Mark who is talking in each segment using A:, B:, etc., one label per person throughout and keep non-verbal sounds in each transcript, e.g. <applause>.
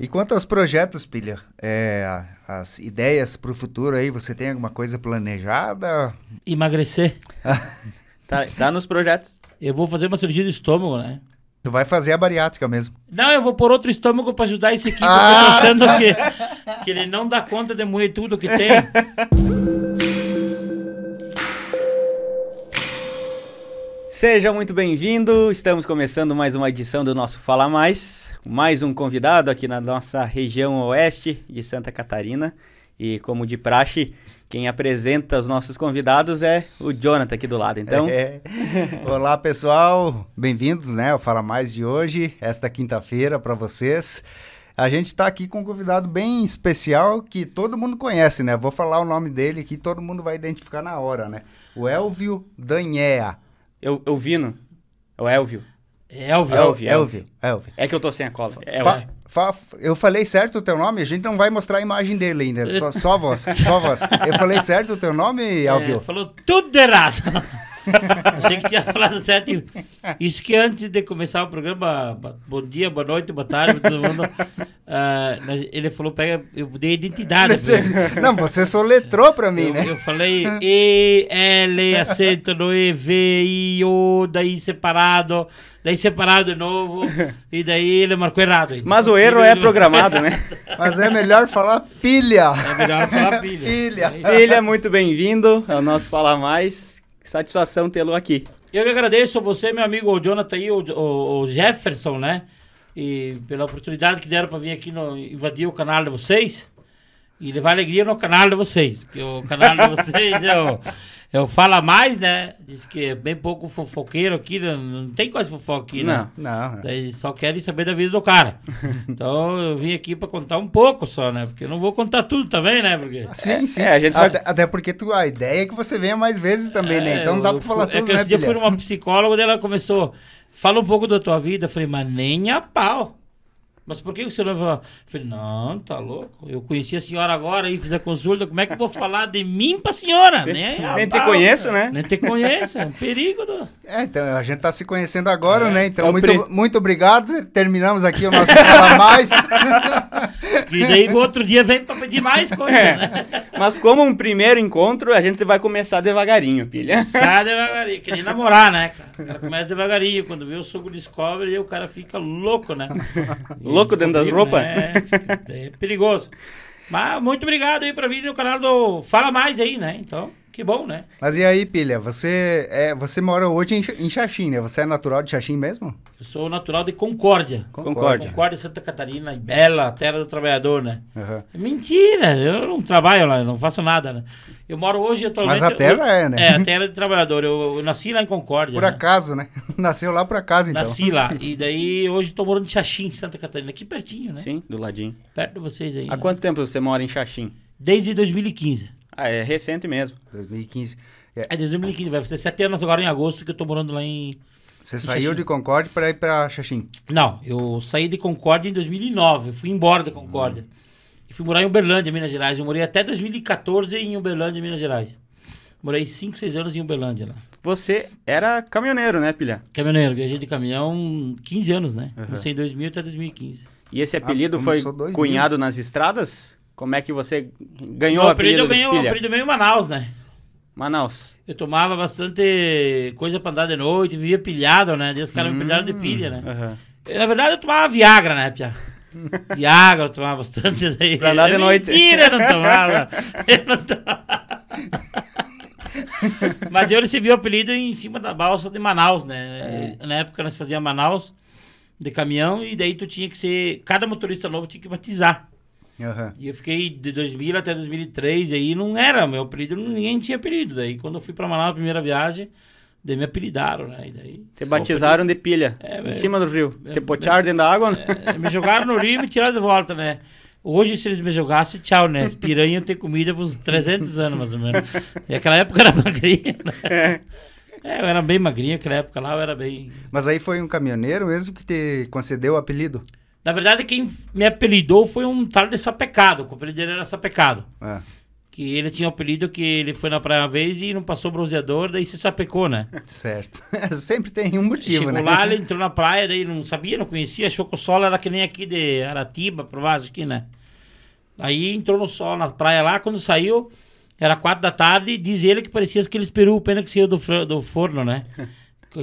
A: E quanto aos projetos, Pilha, é, as ideias para o futuro aí, você tem alguma coisa planejada?
B: Emagrecer. <laughs>
C: tá, tá nos projetos.
B: Eu vou fazer uma cirurgia do estômago, né?
A: Tu vai fazer a bariátrica mesmo.
B: Não, eu vou pôr outro estômago para ajudar esse aqui, <laughs> porque ah! eu tô achando que, que ele não dá conta de moer tudo que tem. <laughs>
C: Seja muito bem-vindo. Estamos começando mais uma edição do nosso Fala Mais. Mais um convidado aqui na nossa região oeste de Santa Catarina. E como de praxe, quem apresenta os nossos convidados é o Jonathan aqui do lado. Então, é. <laughs>
A: olá pessoal, bem-vindos, né, ao Fala Mais de hoje, esta quinta-feira para vocês. A gente está aqui com um convidado bem especial que todo mundo conhece, né? Vou falar o nome dele aqui, todo mundo vai identificar na hora, né? O Elvio Danhea.
C: Eu, eu vino. É o Elvio.
B: Elvio.
A: Elvio. Elvio. Elvio.
C: É que eu tô sem a cola.
A: Fa, fa, eu falei certo o teu nome? A gente não vai mostrar a imagem dele ainda. Só, só voz. Só voz. Eu falei certo o teu nome, Elvio? É,
B: falou tudo errado. Achei que tinha falado certo. Isso que antes de começar o programa, bom dia, boa noite, boa tarde, todo mundo. Uh, ele falou, pega, eu dei identidade.
A: Você, <laughs> não, você soletrou pra mim,
B: eu,
A: né?
B: Eu falei E, L, acento no E, V, I, O, daí separado, daí separado de novo, e daí ele marcou errado.
C: Mas o erro é programado, né?
A: Mas é melhor falar pilha.
B: É melhor falar pilha. <laughs>
A: pilha.
C: Pilha, muito bem-vindo ao nosso Falar Mais. Satisfação tê-lo aqui.
B: Eu que agradeço a você, meu amigo Jonathan e o, o, o, Jefferson, né? E pela oportunidade que deram para vir aqui no, invadir o canal de vocês e levar alegria no canal de vocês. Que o canal de vocês é o eu fala mais, né? Diz que é bem pouco fofoqueiro aqui, né? não tem quase fofoca aqui,
A: né? Não, não.
B: Daí só querem saber da vida do cara. <laughs> então eu vim aqui para contar um pouco só, né? Porque eu não vou contar tudo também, né? Porque...
A: Sim, é, sim. É, a gente vai... até, até, porque tu, a ideia é que você venha mais vezes também, né? é, né? Então não dá para falar
B: tudo,
A: é
B: que
A: né,
B: dia eu fui numa psicóloga, ela começou, fala um pouco da tua vida. Eu falei, mas nem a pau. Mas por que o senhor não falou? Eu falei, não, tá louco. Eu conheci a senhora agora e fiz a consulta. Como é que eu vou falar de mim pra senhora?
C: Nem, Nem te conheço, né?
B: Nem te conheço. É um perigo. Do...
A: É, então a gente tá se conhecendo agora, é. né? Então, é muito, pre... muito obrigado. Terminamos aqui o nosso Fala Mais. <laughs>
B: e daí o outro dia vem pra pedir mais coisa, é. né?
C: Mas como um primeiro encontro, a gente vai começar devagarinho, filha.
B: Começar devagarinho. Que nem namorar, né? O cara começa devagarinho. Quando vê o sogro descobre, o cara fica louco, né?
C: E <laughs> louco dentro das roupas?
B: É, é perigoso. Mas muito obrigado aí pra vir no canal do Fala Mais aí, né? Então, que bom, né?
A: Mas e aí, Pilha, você, é, você mora hoje em, em Xaxim, né? Você é natural de Xaxim mesmo?
B: Eu sou natural de Concórdia.
C: Concórdia.
B: Concórdia, Santa Catarina, Bela, terra do trabalhador, né? Uhum. Mentira, eu não trabalho lá, eu não faço nada, né? Eu moro hoje atualmente.
A: Mas a terra
B: eu,
A: é, né?
B: É, a terra de trabalhador. Eu, eu nasci lá em Concórdia.
A: Por né? acaso, né? <laughs> Nasceu lá por acaso, então.
B: Nasci lá. E daí hoje estou morando em Xaxim, Santa Catarina, aqui pertinho, né?
C: Sim, do ladinho.
B: Perto de vocês aí.
C: Há né? quanto tempo você mora em Xaxim?
B: Desde 2015.
C: Ah, é recente mesmo.
A: 2015.
B: É, é desde 2015, vai ser sete anos agora em agosto que eu estou morando lá em.
A: Você em saiu Xaxim. de Concórdia para ir para Xaxim?
B: Não, eu saí de Concórdia em 2009. Eu fui embora de Concórdia. Hum. E fui morar em Uberlândia, Minas Gerais. Eu morei até 2014 em Uberlândia, Minas Gerais. Morei 5, 6 anos em Uberlândia lá.
C: Você era caminhoneiro, né, Pilha?
B: Caminhoneiro, viajei de caminhão 15 anos, né? Uhum. Comecei em 2000 até 2015.
C: E esse apelido Nossa, foi 2000. cunhado nas estradas? Como é que você ganhou o apelido?
B: Eu ganhei o apelido meio em Manaus, né?
C: Manaus.
B: Eu tomava bastante coisa pra andar de noite, vivia pilhado, né? Daí os caras hum, me pilharam de pilha, né? Uhum. Na verdade, eu tomava Viagra, né, Pia? Viagra eu tomava bastante daí.
C: Pra de
B: é
C: noite.
B: Mentira, eu não tomava. Eu não tomava. Mas eu recebi o apelido em cima da balsa de Manaus, né? É. Na época nós fazíamos Manaus de caminhão e daí tu tinha que ser. Cada motorista novo tinha que batizar. Uhum. E eu fiquei de 2000 até 2003 e aí não era meu apelido, ninguém tinha apelido. Daí quando eu fui pra Manaus na primeira viagem, daí me apelidaram, né? E daí,
C: Te batizaram de pilha é, em cima do rio. É, Te potearam dentro da água? Né?
B: É, me jogaram no rio e me tiraram de volta, né? Hoje, se eles me jogassem, tchau, né? As piranhas ter comida por uns 300 anos, mais ou menos. E aquela época era <laughs> magrinha, né? É. é, eu era bem magrinha, aquela época lá eu era bem...
A: Mas aí foi um caminhoneiro mesmo que te concedeu o apelido?
B: Na verdade, quem me apelidou foi um tal de Sapecado. O apelido dele era Sapecado. É. Que ele tinha o apelido que ele foi na praia uma vez e não passou bronzeador, daí se sapecou, né? <laughs>
A: Certo. <laughs> Sempre tem um motivo,
B: Chegou
A: né?
B: lá, <laughs> ele entrou na praia, daí não sabia, não conhecia, achou que o sol era que nem aqui de Aratiba, por baixo aqui, né? Aí entrou no sol na praia lá, quando saiu, era quatro da tarde, diz ele que parecia aqueles peru, pena que saiu do, do forno, né?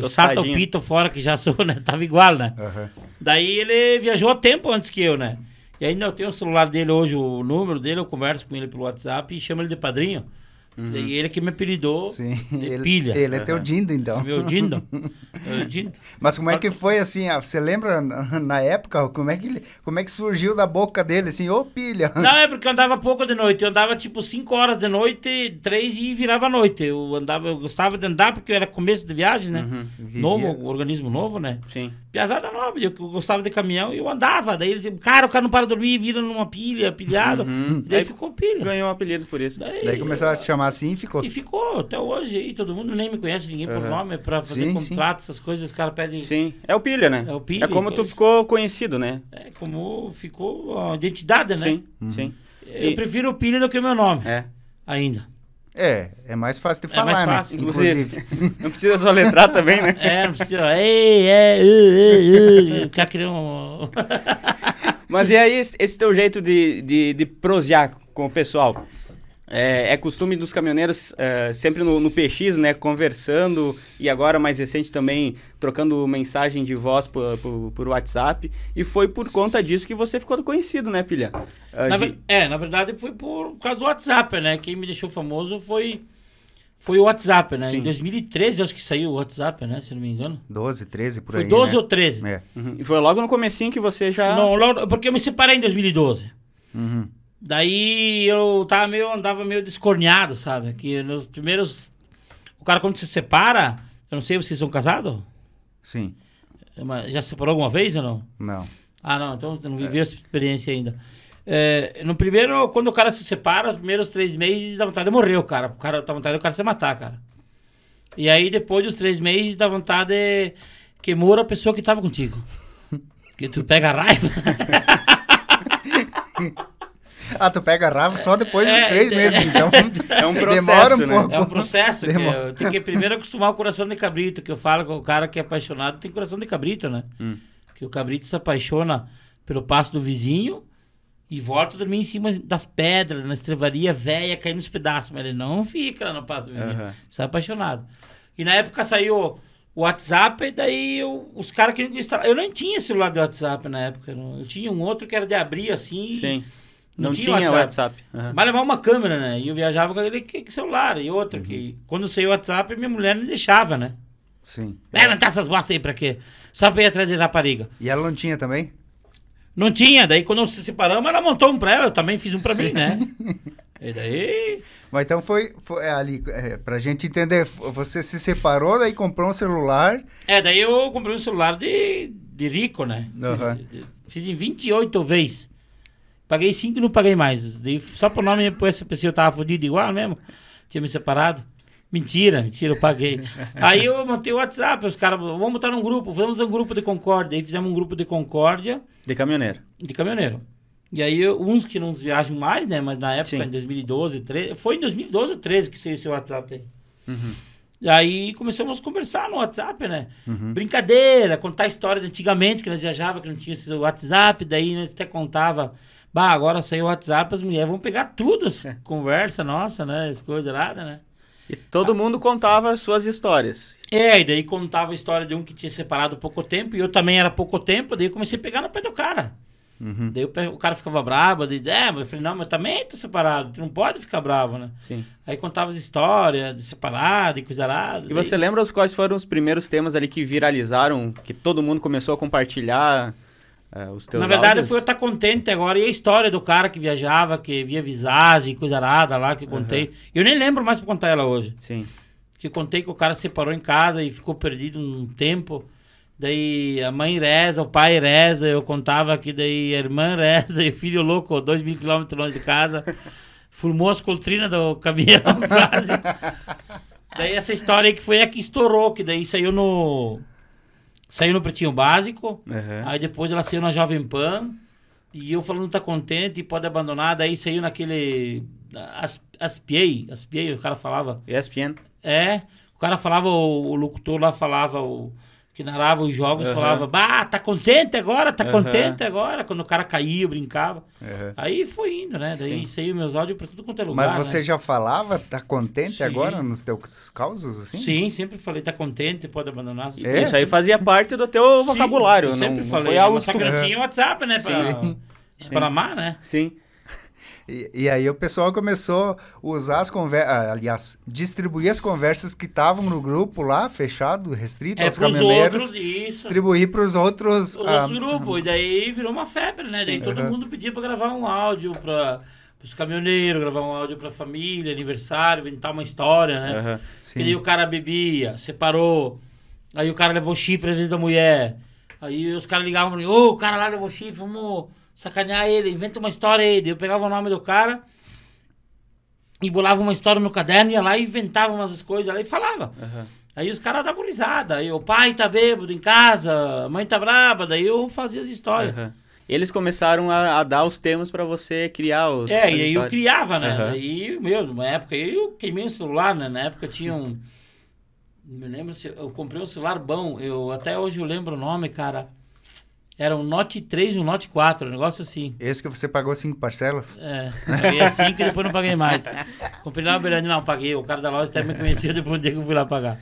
B: Salta o pito fora, que já sou, né? Tava igual, né? Uhum. Daí ele viajou a tempo antes que eu, né? E ainda eu tenho o celular dele hoje, o número dele, eu converso com ele pelo WhatsApp e chamo ele de padrinho. Uhum. E ele que me apelidou
A: Sim.
B: de <laughs>
A: ele,
B: pilha.
A: Ele é teu Dindo, então.
B: Meu Dindo. <laughs> É
A: Dindo. Mas como é que foi, assim, você lembra na época, como é que, ele, como é que surgiu da boca dele, assim, ô pilha?
B: Não, é porque eu andava pouco de noite, eu andava tipo 5 horas de noite, 3 e virava noite. Eu andava, eu gostava de andar porque era começo de viagem, né? Uhum. Novo, organismo novo, né?
C: Sim.
B: Piazada nova, eu gostava de caminhão e eu andava. Daí eles diziam, cara, o cara não para de dormir, vira numa pilha, pilhado. Uhum. Daí Aí ficou pilha.
C: Ganhou um apelido por isso.
A: Daí, Daí começaram a te chamar assim e ficou.
B: E ficou até hoje aí, todo mundo nem me conhece, ninguém por nome, pra fazer sim, contrato, sim. essas coisas, os caras pedem.
C: Sim, é o pilha, né?
B: É o pilha.
C: É como tu ficou conhecido, né?
B: É como ficou a identidade, né?
C: Sim, uhum. sim.
B: Eu e... prefiro o pilha do que o meu nome.
C: É.
B: Ainda.
A: É, é mais fácil de falar, é mais né? fácil,
C: né? Inclusive. <laughs> não precisa só letrar também, né?
B: É, não precisa. Ei, é, uh, uh. querer um...
C: Mas e aí, esse teu jeito de, de, de prosear com o pessoal? É, é, costume dos caminhoneiros é, sempre no, no, PX, né, conversando e agora mais recente também trocando mensagem de voz por, por, por WhatsApp e foi por conta disso que você ficou conhecido, né, Pilha?
B: Uh, na de... É, na verdade foi por causa do WhatsApp, né, quem me deixou famoso foi foi o WhatsApp, né, Sim. em 2013 acho que saiu o WhatsApp, né, se não me engano.
A: 12, 13 por
B: foi
A: aí,
B: Foi 12
A: né?
B: ou 13.
C: É. Uhum. E foi logo no comecinho que você já...
B: Não, logo, porque eu me separei em 2012. Uhum. Daí eu tava meio, andava meio descorneado, sabe? Que nos primeiros. O cara, quando se separa, eu não sei, vocês são casados?
A: Sim.
B: Já se separou alguma vez ou não?
A: Não.
B: Ah, não, então não viveu é. essa experiência ainda. É, no primeiro, quando o cara se separa, os primeiros três meses dá vontade de morrer o cara. O cara dá vontade do cara se matar, cara. E aí, depois dos três meses, dá vontade de que morra a pessoa que tava contigo. <laughs> Porque tu pega raiva. <laughs> <laughs>
A: Ah, tu pega a raiva só depois dos é, três é, meses, então.
C: É um processo, <laughs> Demora um
B: né? pouco. É um processo. Que tem que primeiro acostumar o coração de cabrito, que eu falo com o cara que é apaixonado tem coração de cabrito, né? Hum. Que o cabrito se apaixona pelo passo do vizinho e volta a dormir em cima das pedras, na estrevaria velha, caindo nos pedaços. Mas ele não fica lá no passo do vizinho. Uhum. Você é apaixonado. E na época saiu o WhatsApp, e daí eu, os caras queriam instalar. Eu nem tinha celular de WhatsApp na época. Não. Eu tinha um outro que era de abrir assim.
C: Sim. E não, não tinha, tinha WhatsApp. WhatsApp.
B: Uhum. Mas levava uma câmera, né? E eu viajava com aquele celular. E outra, uhum. que quando saiu o WhatsApp, minha mulher não deixava, né?
A: Sim.
B: Vai levantar essas bostas aí pra quê? Só pra ir atrás de rapariga.
A: E ela não tinha também?
B: Não tinha. Daí quando se separamos, ela montou um pra ela. Eu também fiz um pra Sim. mim, né? <laughs> e daí...
A: Mas então foi, foi é, ali, é, pra gente entender, você se separou, daí comprou um celular.
B: É, daí eu comprei um celular de, de rico, né?
A: Uhum.
B: Fiz em 28 vezes. Paguei cinco e não paguei mais. Daí, só por nome, essa pessoa eu tava fodido igual mesmo. Tinha me separado. Mentira, mentira, eu paguei. <laughs> Aí eu montei o WhatsApp, os caras, vamos botar num grupo, vamos um grupo de concórdia. Aí fizemos um grupo de concórdia.
C: De caminhoneiro.
B: De caminhoneiro. E aí, uns que não viajam mais, né? Mas na época, Sim. em 2012, 13, foi em 2012 ou 13 que saiu esse WhatsApp aí. Uhum. Aí começamos a conversar no WhatsApp, né? Uhum. Brincadeira, contar a história de antigamente, que nós viajava, que não tinha esse WhatsApp, daí nós até contava Bah, agora saiu o WhatsApp, as mulheres vão pegar tudo, é. conversa nossa, né? As coisas nada, né?
C: E todo ah. mundo contava as suas histórias.
B: É, e daí contava a história de um que tinha separado pouco tempo, e eu também era pouco tempo, daí eu comecei a pegar no pé do cara. Uhum. Daí o, o, cara ficava bravo, daí, é, mas eu falei, não, mas também tá separado, tu não pode ficar bravo, né?
C: Sim.
B: Aí contava as histórias de separado e coisa lá.
C: E daí... você lembra os quais foram os primeiros temas ali que viralizaram, que todo mundo começou a compartilhar?
B: É, os teus Na verdade, áudios... eu fui estar contente agora. E a história do cara que viajava, que via visagem, coisa arada lá, que contei. Uhum. Eu nem lembro mais pra contar ela hoje.
C: Sim.
B: Que contei que o cara separou em casa e ficou perdido um tempo. Daí a mãe reza, o pai reza, eu contava que daí a irmã <laughs> reza e o filho louco, dois mil quilômetros longe de casa, formou as coltrinas do caminhão <laughs> quase. daí essa história aí que foi a que estourou, que daí saiu no Saiu no Pretinho Básico, uhum. aí depois ela saiu na Jovem Pan, e eu falando tá contente pode abandonar, daí saiu naquele... As, SPA, SPA, o cara falava.
C: ESPN?
B: É, o cara falava, o, o locutor lá falava, o que narrava os jogos, uhum. falava, bah, tá contente agora, tá uhum. contente agora, quando o cara caía, brincava. Uhum. Aí foi indo, né? Daí Sim. saiu meus áudios pra tudo quanto é lugar.
A: Mas você
B: né?
A: já falava, tá contente Sim. agora nos teus causos, assim?
B: Sim, sempre falei, tá contente, pode abandonar.
C: É? Isso aí fazia parte do teu vocabulário, Sim,
B: sempre
C: não,
B: falei,
C: não foi algo
B: só que não tinha WhatsApp, né? Pra Sim. espalmar, né?
C: Sim.
A: E, e, aí o pessoal começou a usar as conversas, ah, aliás, distribuir as conversas que estavam no grupo lá, fechado, restrito é, aos caminhoneiros. Outros. Distribuir para os outros.
B: Os ah, outros grupos. E daí virou uma febre, né? Sim, daí todo uhum. mundo pedia para gravar um áudio para os caminhoneiros, gravar um áudio para família, aniversário, inventar uma história, né? Uhum. Que daí o cara bebia, separou. Aí o cara levou chifre às vezes da mulher. Aí os caras ligavam para mim, ô, o cara lá levou chifre, vamos sacanear ele, inventa uma história aí. Eu pegava o nome do cara e bolava uma história no caderno, ia lá e inventava umas coisas lá e falava. Uhum. Aí os caras davam risada. Aí o pai tá bêbado em casa, a mãe tá braba, daí eu fazia as histórias. Uhum.
C: Eles começaram a, a, dar os temas para você criar os.
B: É, e aí eu criava, né? Uhum. Aí, meu, numa época eu queimei o celular, né? Na época tinha um. Me lembro se eu comprei um celular bom. Eu até hoje eu lembro o nome, cara. Era um Note 3 e um Note 4, um negócio assim.
A: Esse que você pagou cinco parcelas?
B: É, paguei cinco e depois não paguei mais. <laughs> Comprei lá na Belândia, não, paguei. O cara da loja até me conhecia depois do dia que eu fui lá pagar.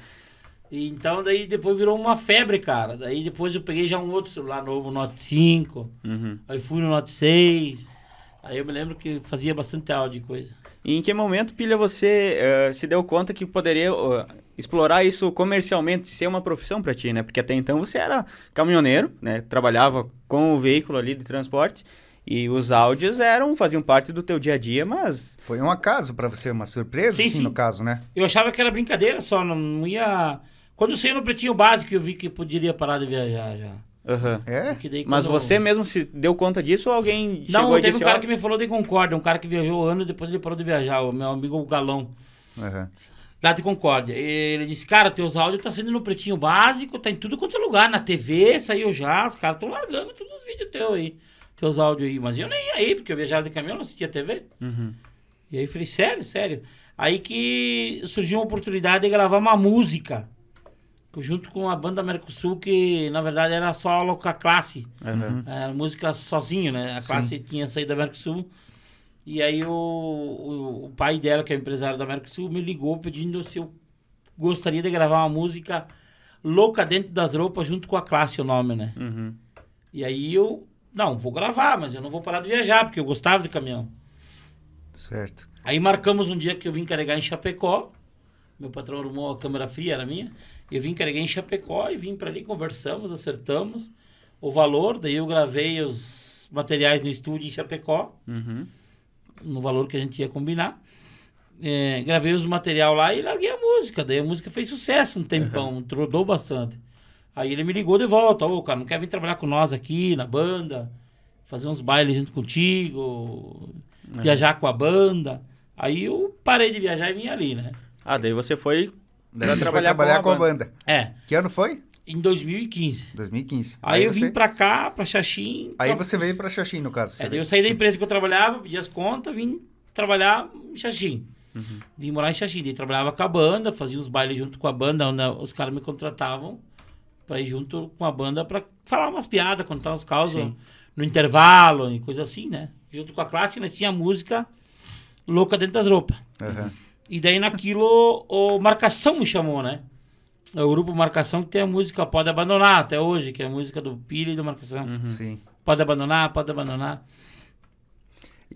B: E, então, daí depois virou uma febre, cara. Daí depois eu peguei já um outro celular novo, Note 5. Uhum. Aí fui no Note 6. Aí eu me lembro que fazia bastante áudio de coisa.
C: E em que momento, Pilha, você uh, se deu conta que poderia uh, explorar isso comercialmente, ser uma profissão para ti, né? Porque até então você era caminhoneiro, né? Trabalhava com o veículo ali de transporte e os áudios eram faziam parte do teu dia a dia, mas
A: foi um acaso para você, uma surpresa, sim, sim, no caso, né?
B: Eu achava que era brincadeira só, não ia. Quando eu saí no pretinho básico, eu vi que poderia parar de viajar já.
C: Uhum. É? Mas você mesmo se deu conta disso ou alguém chegou
B: Não,
C: teve
B: disse, um cara que me falou de Concórdia, um cara que viajou anos depois ele parou de viajar, o meu amigo Galão. Uhum lá de Concórdia. Ele disse, cara, teus áudios tá saindo no pretinho básico, tá em tudo quanto é lugar, na TV, saiu já, os caras estão largando todos os vídeos teus aí, teus áudios aí. Mas eu nem ia aí, porque eu viajava de caminhão, não assistia TV. Uhum. E aí eu falei, sério, sério. Aí que surgiu uma oportunidade de gravar uma música. Junto com a banda Mercosul, que na verdade era só a louca classe. Uhum. Era música sozinho, né? A classe Sim. tinha saído da Mercosul. E aí o, o, o, pai dela, que é empresário da Mercosul, me ligou pedindo se eu gostaria de gravar uma música louca dentro das roupas junto com a classe, o nome, né? Uhum. E aí eu, não, vou gravar, mas eu não vou parar de viajar, porque eu gostava de caminhão.
A: Certo.
B: Aí marcamos um dia que eu vim carregar em Chapecó. Meu patrão arrumou a câmera fria, era minha. Eu vim carregar em Chapecó e vim para ali, conversamos, acertamos o valor. Daí eu gravei os materiais no estúdio em Chapecó. Uhum no valor que a gente ia combinar. É, gravei os material lá e larguei a música. Daí a música fez sucesso um tempão, uhum. rodou bastante. Aí ele me ligou de volta, ô cara, não quer vir trabalhar com nós aqui na banda, fazer uns bailes junto contigo, uhum. viajar com a banda. Aí eu parei de viajar e vim ali, né?
C: Ah, daí você foi
A: daí você trabalhar, foi trabalhar com, a com, a banda.
B: É.
A: Que ano foi?
B: Em 2015.
A: 2015.
B: Aí, aí eu você... vim pra cá, pra Xaxim.
A: Aí pra... você veio pra Xaxim, no caso.
B: É, eu saí da empresa que eu trabalhava, pedi as contas, vim trabalhar em Xaxim. Uhum. Vim morar em Xaxim. Daí trabalhava com a banda, fazia os bailes junto com a banda, onde os caras me contratavam pra ir junto com a banda pra falar umas piadas, contar uns causos no intervalo e coisa assim, né? Junto com a classe, nós tinha música louca dentro das roupas. Uhum. E daí naquilo, o Marcação me chamou, né? É o grupo Marcação que tem a música Pode Abandonar até hoje, que é a música do Pili e do Marcação.
A: Uhum. Sim.
B: Pode Abandonar, Pode Abandonar.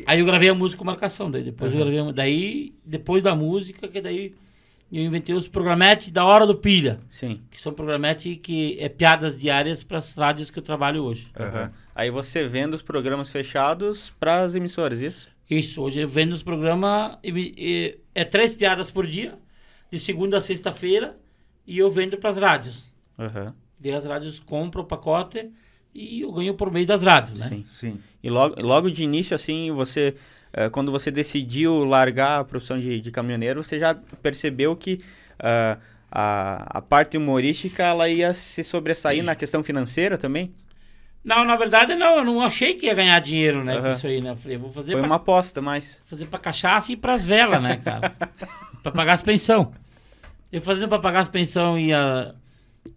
B: Aí eu gravei a música Marcação, daí depois uhum. eu gravei, daí depois da música que daí eu inventei os programetes da hora do pilha.
C: Sim.
B: Que são programetes que é piadas diárias para as rádios que eu trabalho hoje.
C: Uhum. Aí você vende os programas fechados para as emissoras, isso?
B: Isso, hoje eu vendo os programas é três piadas por dia, de segunda a sexta-feira e eu vendo para as rádios. Uhum. Daí as rádios compram o pacote e eu ganho por mês das rádios, né?
C: Sim, sim. E logo, logo de início, assim, você, uh, quando você decidiu largar a profissão de, de caminhoneiro, você já percebeu que uh, a, a parte humorística ela ia se sobressair na questão financeira também?
B: Não, na verdade não, eu não achei que ia ganhar dinheiro, né, uhum. com isso aí, né? Eu falei, vou fazer
C: Foi
B: pra,
C: uma aposta, mas
B: fazer para cachaça e para as velas, né, cara? <laughs> para pagar as pensão. Eu fazendo para pagar as pensão ia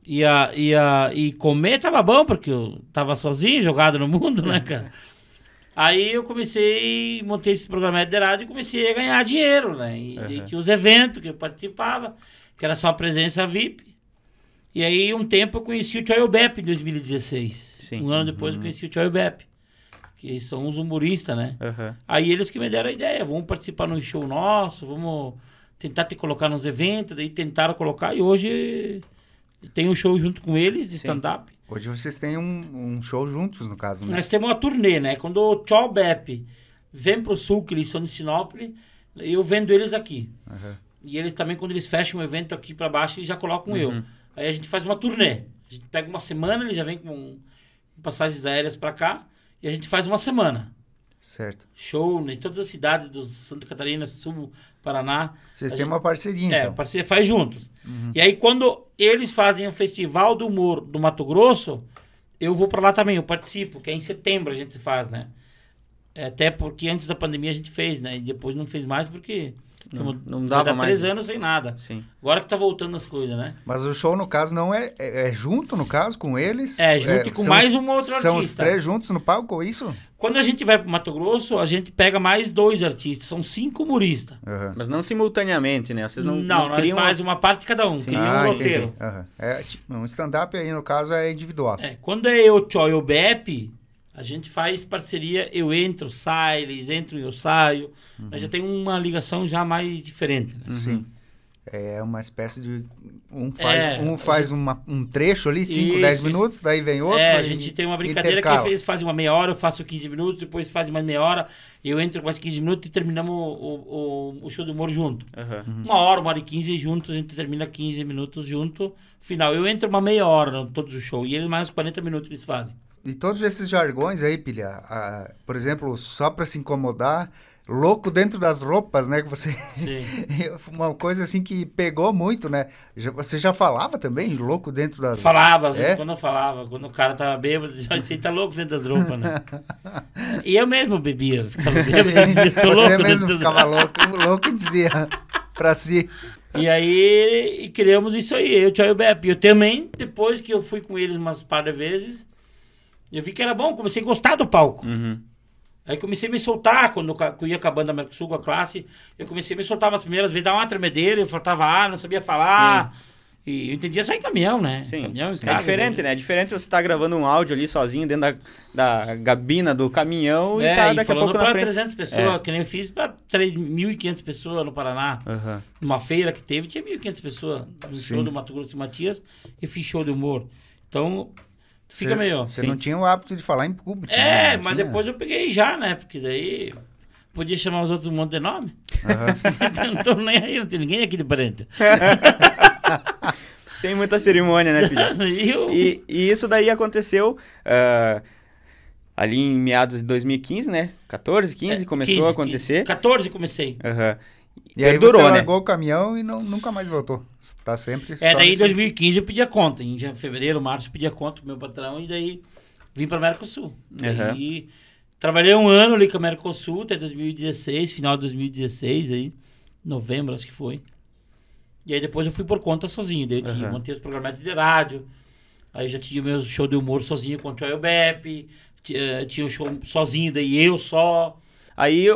B: ia ia e comer tava bom porque eu tava sozinho, jogado no mundo, né, cara? Aí eu comecei, montei esse programa de rádio e comecei a ganhar dinheiro, né? E, uhum. e tinha os eventos que eu participava, que era só presença VIP. E aí, um tempo, eu conheci o Choy Bep em 2016. Sim. Um ano depois, uhum. eu conheci o Choy Bep, que são os humoristas, né? Uhum. Aí eles que me deram a ideia, vamos participar num show nosso, vamos tentar te colocar nos eventos, daí tentaram colocar, e hoje tem um show junto com eles de stand-up.
A: Hoje vocês têm um, um, show juntos, no caso,
B: né? Nós temos uma turnê, né? Quando o Chow Bep vem pro sul, que eles são de Sinópolis, eu vendo eles aqui. Uhum. E eles também, quando eles fecham um evento aqui para baixo, eles já colocam uhum. eu. Aí a gente faz uma turnê. A gente pega uma semana, ele já vem com passagens aéreas para cá e a gente faz uma semana.
A: Certo.
B: Show em todas as cidades do Santa Catarina, Sul, Paraná.
A: Vocês têm uma parceria,
B: é, então. É, parceria faz juntos. Uhum. E aí, quando eles fazem o Festival do Humor do Mato Grosso, eu vou para lá também, eu participo, que é em setembro a gente faz, né? É, até porque antes da pandemia a gente fez, né? E depois não fez mais porque
C: não, não dava mais.
B: três anos sem nada.
C: Sim.
B: Agora que tá voltando as coisas, né?
A: Mas o show, no caso, não é, é, é junto, no caso, com eles?
B: É, junto é, com mais um outro
A: artista. São os três juntos no palco, isso?
B: Quando a gente vai pro Mato Grosso, a gente pega mais dois artistas. São cinco humoristas.
C: Uhum. Mas não simultaneamente, né? Vocês não
B: Não, não nós faz uma parte de cada um. Sim. Cria ah, um roteiro.
A: Uhum. É, tipo, um stand-up aí, no caso, é individual.
B: É, quando é eu, Tchó e o Bep, a gente faz parceria, eu entro, sai, eles entram e eu saio. Uhum. já tem uma ligação já mais diferente. Né?
A: Sim. É uma espécie de. Um faz, é, um, faz gente... uma, um trecho ali, 5, 10 minutos, daí vem outro.
B: É, a gente tem uma brincadeira intercala. que eles fazem uma meia hora, eu faço 15 minutos, depois fazem mais meia hora, eu entro mais 15 minutos e terminamos o, o, o show do humor junto. Uhum. Uma hora, uma hora e 15 juntos, a gente termina 15 minutos junto. Final, eu entro uma meia hora todos os shows, e eles mais 40 minutos eles fazem.
A: E todos esses jargões aí, Pilha, por exemplo, só para se incomodar, louco dentro das roupas, né? Que você. <laughs> Uma coisa assim que pegou muito, né? Você já falava também, louco dentro das
B: Falava, às vezes, é? quando eu falava, quando o cara tava bêbado, já você tá louco dentro das roupas, né? <laughs> e eu mesmo bebia, ficava bêbado,
A: Você mesmo ficava louco, louco e dizia pra si.
B: E aí e criamos isso aí, eu, Tio e o Beppe. Eu também, depois que eu fui com eles umas par de vezes, eu vi que era bom, comecei a gostar do palco. Uhum. Aí comecei a me soltar, quando eu ia acabando a Mercosul com a classe, eu comecei a me soltar as primeiras vezes, dar uma tremedeira, eu faltava ar, não sabia falar. Sim. E eu entendia só em caminhão, né?
C: Sim.
B: Caminhão,
C: Sim. é diferente, né? É diferente você estar tá gravando um áudio ali sozinho dentro da, da gabina do caminhão é, e tá daqui a pouco na frente.
B: 300 pessoas, é. que nem eu fiz para 3.500 pessoas no Paraná. Uhum. Numa feira que teve, tinha 1.500 pessoas. No Sim. show do Mato Grosso e Matias e fiz show de humor. Então, Fica meio.
A: Você não tinha o hábito de falar em público.
B: É, né? mas tinha. depois eu peguei já, né? Porque daí. Podia chamar os outros um monte de nome. Uhum. <laughs> não tô nem aí, não tem ninguém aqui de parente. <laughs>
C: Sem muita cerimônia, né, filho? <laughs> e, e, isso daí aconteceu uh, ali em meados de 2015, né? 14, 15 é, começou 15, a acontecer. 15.
B: 14 comecei.
A: Uhum. E aí Perdurou, você né? largou né? o caminhão e não, nunca mais voltou. Tá sempre
B: É, daí em 2015 eu pedia conta. Em fevereiro, março eu pedia conta pro meu patrão e daí vim pra Mercosul. Uhum. E trabalhei um ano ali com a Mercosul até 2016, final de 2016 aí. Novembro, acho que foi. E aí depois eu fui por conta sozinho. Daí eu uhum. montei os programas de rádio. Aí já tinha o meu show de humor sozinho com o Joel Bepp. Tinha, tinha o show sozinho, daí eu só.
C: Aí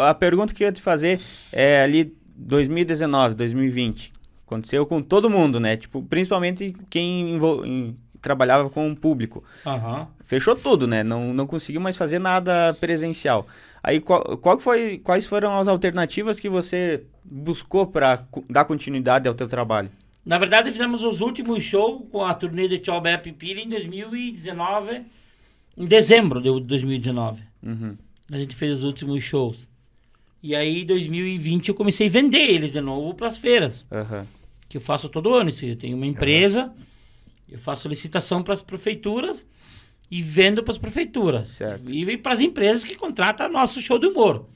C: a pergunta que eu ia te fazer é ali 2019, 2020. Aconteceu com todo mundo, né? Tipo, principalmente quem em, trabalhava com o público. Uhum. Fechou tudo, né? Não, não conseguiu mais fazer nada presencial. Aí, qual, qual foi, quais foram as alternativas que você buscou para dar continuidade ao teu trabalho?
B: Na verdade, fizemos os últimos shows com a turnê de Tchau Bepp Pira em 2019, em dezembro de 2019. Uhum. A gente fez os últimos shows. E aí, em 2020, eu comecei a vender eles de novo para as feiras. Uhum. Que eu faço todo ano isso. Eu tenho uma empresa, uhum. eu faço licitação para as prefeituras e vendo para as prefeituras. Certo. E para as empresas que contratam nosso show de humor.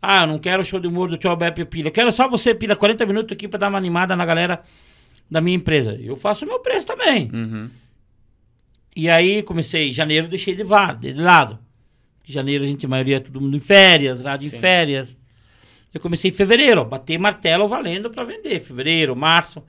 B: Ah, eu não quero o show de humor do Tchau Beppe Pilha. Quero só você, Pilha, 40 minutos aqui para dar uma animada na galera da minha empresa. Eu faço o meu preço também. Uhum. E aí comecei, janeiro deixei de, de lado. Janeiro a gente, a maioria, todo mundo em férias, rádio Sim. em férias. Eu comecei em fevereiro, bater martelo valendo para vender. Fevereiro, março.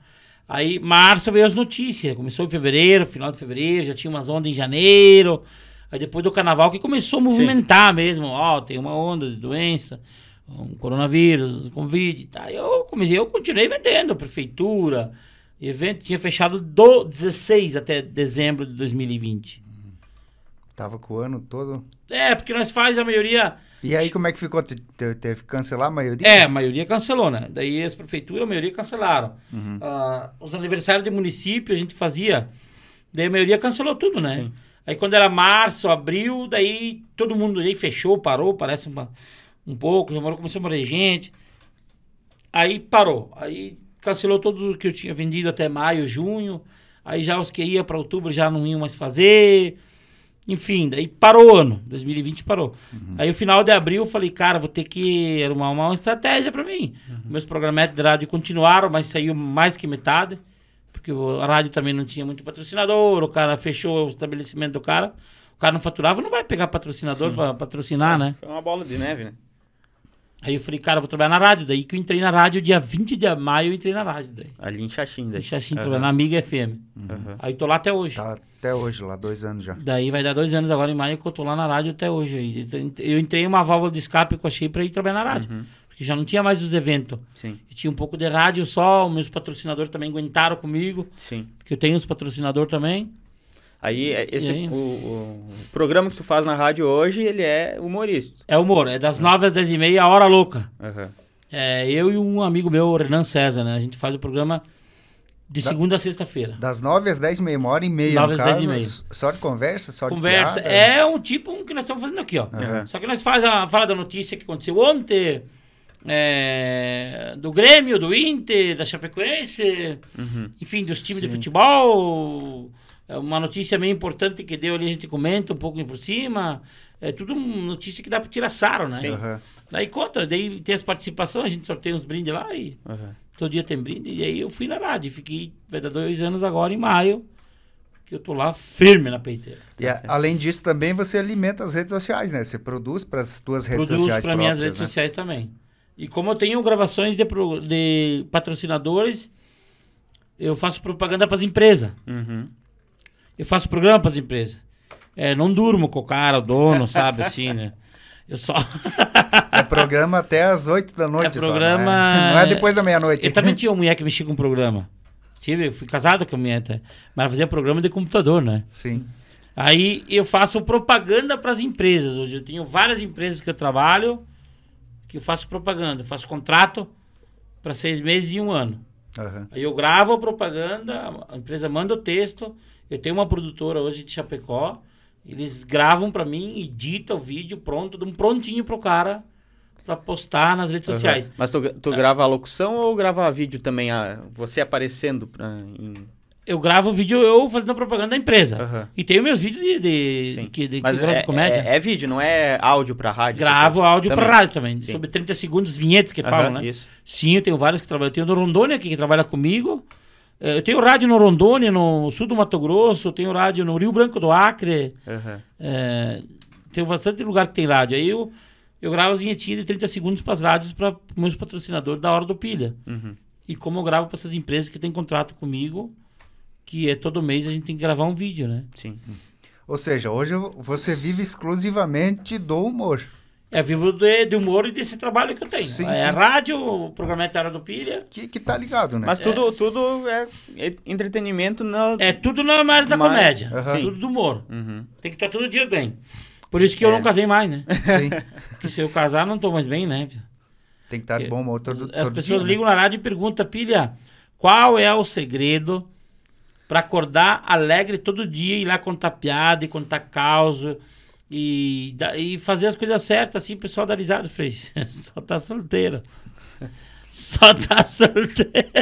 B: Aí, março veio as notícias. Começou em fevereiro, final de fevereiro, já tinha umas ondas em janeiro. Aí depois do carnaval que começou a movimentar Sim. mesmo. Ó, tem uma onda de doença, um coronavírus, um Covid. Tá. Eu comecei, eu continuei vendendo, prefeitura, evento. Tinha fechado do 16 até dezembro de 2020.
A: Tava com o ano todo?
B: É, porque nós faz a maioria.
A: E aí como é que ficou? Te, te, teve que cancelar a maioria?
B: É, a maioria cancelou, né? Daí as prefeituras, a maioria cancelaram. Uhum. Uh, os aniversários de município a gente fazia, daí a maioria cancelou tudo, né? Sim. Aí quando era março, abril, daí todo mundo aí fechou, parou, parece uma, um pouco, demorou, começou a morrer gente. Aí parou. Aí cancelou tudo o que eu tinha vendido até maio, junho. Aí já os que ia para outubro já não iam mais fazer. Enfim, daí parou o ano. 2020 parou. Uhum. Aí, no final de abril, eu falei, cara, vou ter que arrumar uma, uma estratégia para mim. Uhum. Meus programas de rádio continuaram, mas saiu mais que metade. Porque a rádio também não tinha muito patrocinador. O cara fechou o estabelecimento do cara. O cara não faturava, não vai pegar patrocinador para patrocinar, né?
C: Foi uma bola de neve, né?
B: Aí eu falei, cara, vou trabalhar na rádio. Daí que eu entrei na rádio, dia 20 de maio, eu entrei na rádio. Daí.
C: Ali em Xaxim, daí. Em
B: Xaxim, uhum. na Amiga FM. Uhum. Aí tô lá até hoje.
A: Tá até hoje, lá, dois anos já.
B: Daí vai dar dois anos agora em maio que eu tô lá na rádio até hoje. Aí. Eu entrei uma válvula de escape que eu achei pra ir trabalhar na rádio. Uhum. Porque já não tinha mais os eventos.
C: Sim.
B: E tinha um pouco de rádio só, meus patrocinadores também aguentaram comigo.
C: Sim.
B: Porque eu tenho os patrocinadores também.
C: Aí, é, esse, aí? O, o, programa que tu faz na rádio hoje, ele é humorista.
B: É humor, é das nove às dez e meia, a hora louca. Uhum. É, eu e um amigo meu, Renan César, né? A gente faz o programa de da, segunda a sexta-feira.
A: Das nove às dez e meia, uma hora e meia, nove às caso, dez e meia. Só de conversa, só
B: conversa.
A: de Conversa.
B: É um tipo um que nós estamos fazendo aqui, ó. Uhum. Só que nós faz a, fala da notícia que aconteceu ontem, é, do Grêmio, do Inter, da Chapecoense, uhum. enfim, dos times Sim. de futebol uma notícia meio importante que deu ali, a gente comenta um pouco por cima. É tudo notícia que dá para tirar sarro, né? Sim. Uhum. Daí conta, daí tem as participações, a gente sorteia uns brindes lá e uhum. todo dia tem brinde. E aí eu fui na rádio, fiquei, vai dar dois anos agora, em maio, que eu tô lá firme na peiteira.
A: E tá além disso também você alimenta as redes sociais, né? Você produz para as tuas redes produz sociais
B: para minhas redes né? sociais também. E como eu tenho gravações de, de patrocinadores, eu faço propaganda para as empresas. Uhum. Eu faço programa para as empresas. É, não durmo com o cara, o dono, sabe, <laughs> assim, né? Eu só.
A: é programa até as 8 da noite,
B: é programa...
A: Só, né? <laughs> Não é depois da meia-noite.
B: Eu também tinha uma mulher que mexia com programa. Tive, fui casado com a mulher, tá? mas ela fazia programa de computador, né?
A: Sim.
B: Aí eu faço propaganda para as empresas. Hoje eu tenho várias empresas que eu trabalho que eu faço propaganda. Eu faço contrato para seis meses e um ano. Uhum. Aí eu gravo a propaganda, a empresa manda o texto, eu tenho uma produtora hoje de Chapecó, eles gravam para mim, edita o vídeo pronto, dão prontinho pro cara para postar nas redes uhum. sociais.
C: Mas tu, tu é. grava a locução ou grava vídeo também, a, você aparecendo pra, em...
B: Eu gravo vídeo eu fazendo propaganda da empresa. Uhum. E tenho meus vídeos de, de, de, de, de
C: Mas é,
B: comédia.
C: É, é, vídeo, não é áudio pra rádio?
B: Gravo áudio pra rádio também. Sim. Sobre 30 segundos, vinhetes que uhum, falam, né? Isso. Sim, eu tenho vários que trabalham. Eu tenho o Rondônia aqui que trabalha comigo. É, eu tenho rádio no Rondônia, no sul do Mato Grosso, tenho rádio no Rio Branco do Acre. Uhum. É, tenho bastante lugar que tem rádio. Aí eu, eu gravo as vinhetinhas de 30 segundos para as rádios para meus patrocinadores da hora do pilha. Uhum. E como eu gravo para essas empresas que têm contrato comigo, que é todo mês a gente tem que gravar um vídeo, né?
C: Sim.
A: Ou seja, hoje você vive exclusivamente do humor.
B: É, vivo de, de, humor e desse trabalho que eu tenho. Sim, é sim. rádio, o programa é do Pilha.
A: Que, que tá ligado, né?
C: Mas tudo, é. tudo é entretenimento na...
B: É tudo na mais da comédia. Uh -huh. Tudo do humor. Uhum. Tem que estar todo dia bem. Por isso que eu é. não casei mais, né? Sim. <laughs> Porque se eu casar, não tô mais bem, né?
A: Tem que estar de bom humor todo,
B: As
A: todo
B: pessoas
A: dia,
B: ligam né? na rádio e perguntam, Pilha, qual é o segredo para acordar alegre todo dia, ir lá contar piada e contar causa e, e fazer as coisas certas, assim, o pessoal dá risada. falei, <laughs> só tá solteiro. <laughs> Só tá solteiro. <laughs>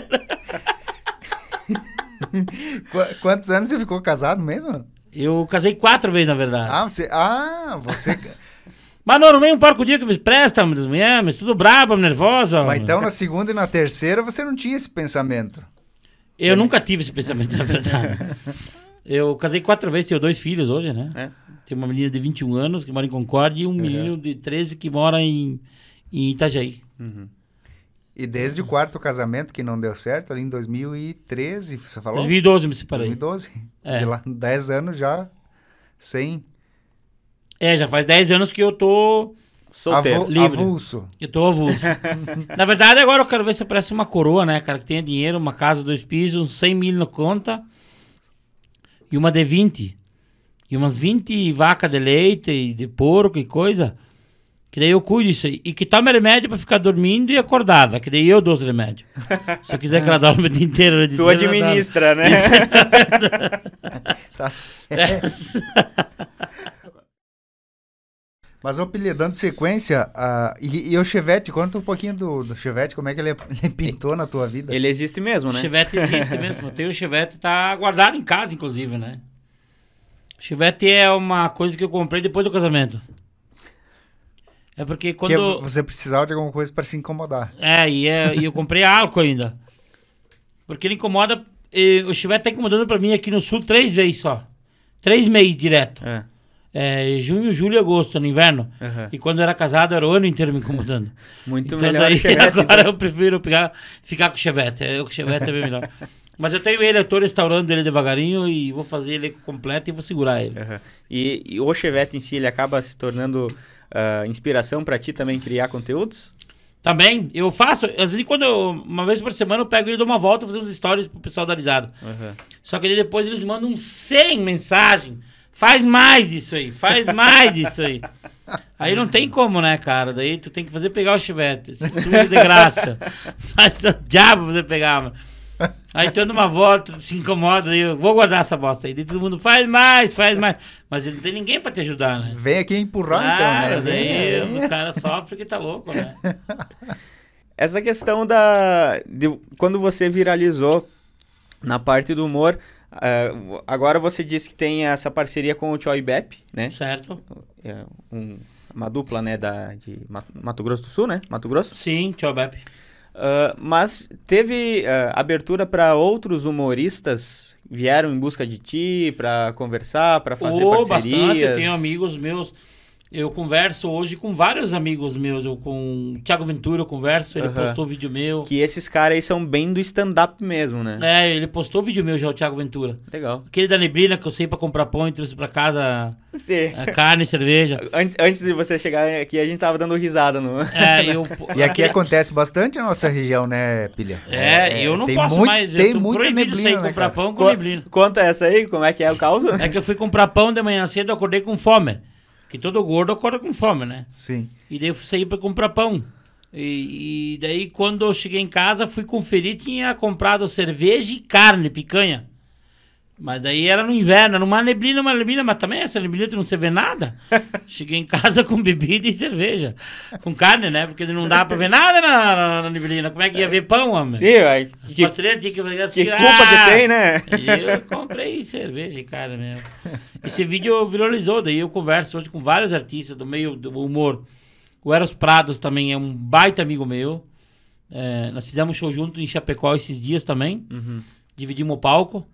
A: Qu quantos anos você ficou casado mesmo?
B: Eu casei quatro vezes, na verdade.
A: Ah, você. Ah, você.
B: Mas não, não vem um porco dia que me presta, das mas tudo brabo, nervosa.
A: Mas então na segunda e na terceira você não tinha esse pensamento.
B: Eu nunca tive esse pensamento, na verdade. Eu casei quatro vezes, tenho dois filhos hoje, né? É. Tem uma menina de 21 anos que mora em Concórdia e um uhum. menino de 13 que mora em, em Itajaí. Uhum.
A: E desde o quarto casamento que não deu certo, ali em 2013, você falou?
B: 2012 me separei.
A: 2012? É. De lá, 10 anos já sem...
B: É, já faz 10 anos que eu tô...
A: Solteiro.
B: livre. Avulso. Eu tô avulso. <laughs> Na verdade, agora eu quero ver se aparece uma coroa, né, cara? Que tenha dinheiro, uma casa, dois pisos, 100 mil na conta e uma de 20. E umas 20 vacas de leite e de porco e coisa. Que daí eu cuido disso aí. E que tome remédio pra ficar dormindo e acordada. Que daí eu dou os remédios. <laughs> Se eu quiser que ela dorme o dia inteiro.
C: Tu administra, né? <laughs>
A: tá certo. <laughs> Mas, ô Pilha, dando sequência, uh, e, e, o Chevette, conta um pouquinho do, do Chevette, como é que ele, <laughs> ele, pintou na tua vida?
C: Ele existe mesmo, né?
B: O Chevette existe mesmo. Eu tenho o Chevette, tá guardado em casa, inclusive, né? O Chevette é uma coisa que eu comprei depois do casamento. É porque quando...
A: Que você precisava de alguma coisa para se incomodar.
B: É, e, é, e eu comprei álcool ainda. Porque ele incomoda... E, o Chevette tá incomodando para mim aqui no sul três vezes só. Três meses direto. É é, junho, julho e agosto, no inverno. Uhum. E quando eu era casado, era o ano inteiro me incomodando. <laughs>
C: Muito então, melhor daí,
B: Chevette, <laughs> Agora então. eu prefiro pegar, ficar com o Chevette. É, o Chevette é bem melhor. <laughs> Mas eu tenho ele, eu tô restaurando ele devagarinho e vou fazer ele completo e vou segurar ele. Uhum.
C: E, e, o Chevette em si, ele acaba se tornando uh, inspiração para ti também criar conteúdos?
B: Também, eu faço, às vezes quando eu, uma vez por semana eu pego ele, dou uma volta, fazer uns stories pro pessoal da risada. Uhum. Só que depois eles mandam 100 mensagens Faz mais disso aí, faz mais disso aí. Aí não tem como, né, cara? Daí tu tem que fazer pegar o chivete. Se suja de graça. <laughs> Faz o diabo você pegar, mano. Aí tu anda uma volta, se incomoda, aí eu vou guardar essa bosta aí. Daí todo mundo faz mais, faz mais. Mas não tem ninguém pra te ajudar, né?
A: Vem aqui empurrar então,
B: né? Daí o cara sofre que tá louco, né? <laughs>
C: Essa questão da. De, quando você viralizou na parte do humor, Uh, agora você disse que tem essa parceria com o Choi Bep, né?
B: Certo.
C: É um, uma dupla, né, da, de Mato Grosso do Sul, né? Mato Grosso?
B: Sim, Choi Bep.
C: Uh, mas teve uh, abertura para outros humoristas vieram em busca de ti para conversar, para fazer oh, parcerias? Bastante.
B: Eu tenho amigos meus eu converso hoje com vários amigos meus. Eu com o Thiago Ventura eu converso, ele uhum. postou vídeo meu.
C: Que esses caras aí são bem do stand-up mesmo, né?
B: É, ele postou vídeo meu já, o Thiago Ventura.
C: Legal.
B: Aquele da neblina que eu sei pra comprar pão e trouxe pra casa
C: Sim.
B: carne, cerveja. <laughs>
C: Antes, antes de você chegar aqui, a gente tava dando risada no.
B: É, <laughs> eu.
A: e aqui <laughs> acontece bastante na nossa região, né, Pilha?
B: É, é eu não posso muito, mais.
A: Tem eu tô muita
B: neblina,
A: sair
B: né, comprar
A: cara?
B: pão com Co neblina.
C: Conta essa aí, como é que é o caos?
B: É que eu fui comprar pão de manhã cedo, eu acordei com fome. Que todo gordo acorda com fome, né?
A: Sim.
B: E daí eu saí para comprar pão. E, e, daí quando eu cheguei em casa, fui conferir, tinha comprado cerveja e carne, picanha. Mas daí era no inverno, numa neblina, uma neblina, mas também essa neblina tu não se vê nada. <laughs> Cheguei em casa com bebida e cerveja. Com carne, né? Porque não dá pra ver nada na, na, na neblina. Como é que ia ver pão, homem?
C: Sim, vai.
B: Que, tinha que fazer assim.
C: Que culpa ah, que tem, né?
B: Eu comprei cerveja e carne mesmo. Esse vídeo viralizou, daí eu converso hoje com vários artistas do meio do humor. O Eros Prados também é um baita amigo meu. É, nós fizemos um show junto em Chapecó esses dias também. Uhum. Dividimos o palco.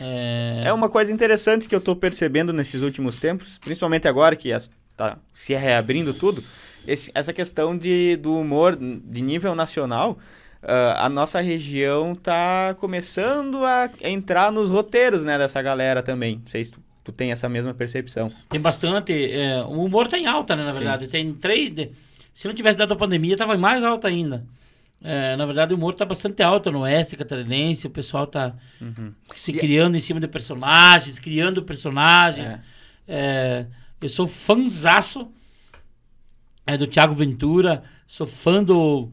C: É... é uma coisa interessante que eu estou percebendo nesses últimos tempos, principalmente agora que está se reabrindo tudo, esse, essa questão de, do humor de nível nacional. Uh, a nossa região está começando a entrar nos roteiros né, dessa galera também. Não sei se tu, tu tem essa mesma percepção.
B: Tem bastante. É, o humor está em alta, né, na verdade. Sim. Tem três. Se não tivesse dado a pandemia, estava mais alta ainda. É, na verdade, o humor tá bastante alto no oeste catarinense, o pessoal tá uhum. se e criando em cima de personagens, criando personagens. É. É, eu sou fãzaço é, do Thiago Ventura, sou fã do,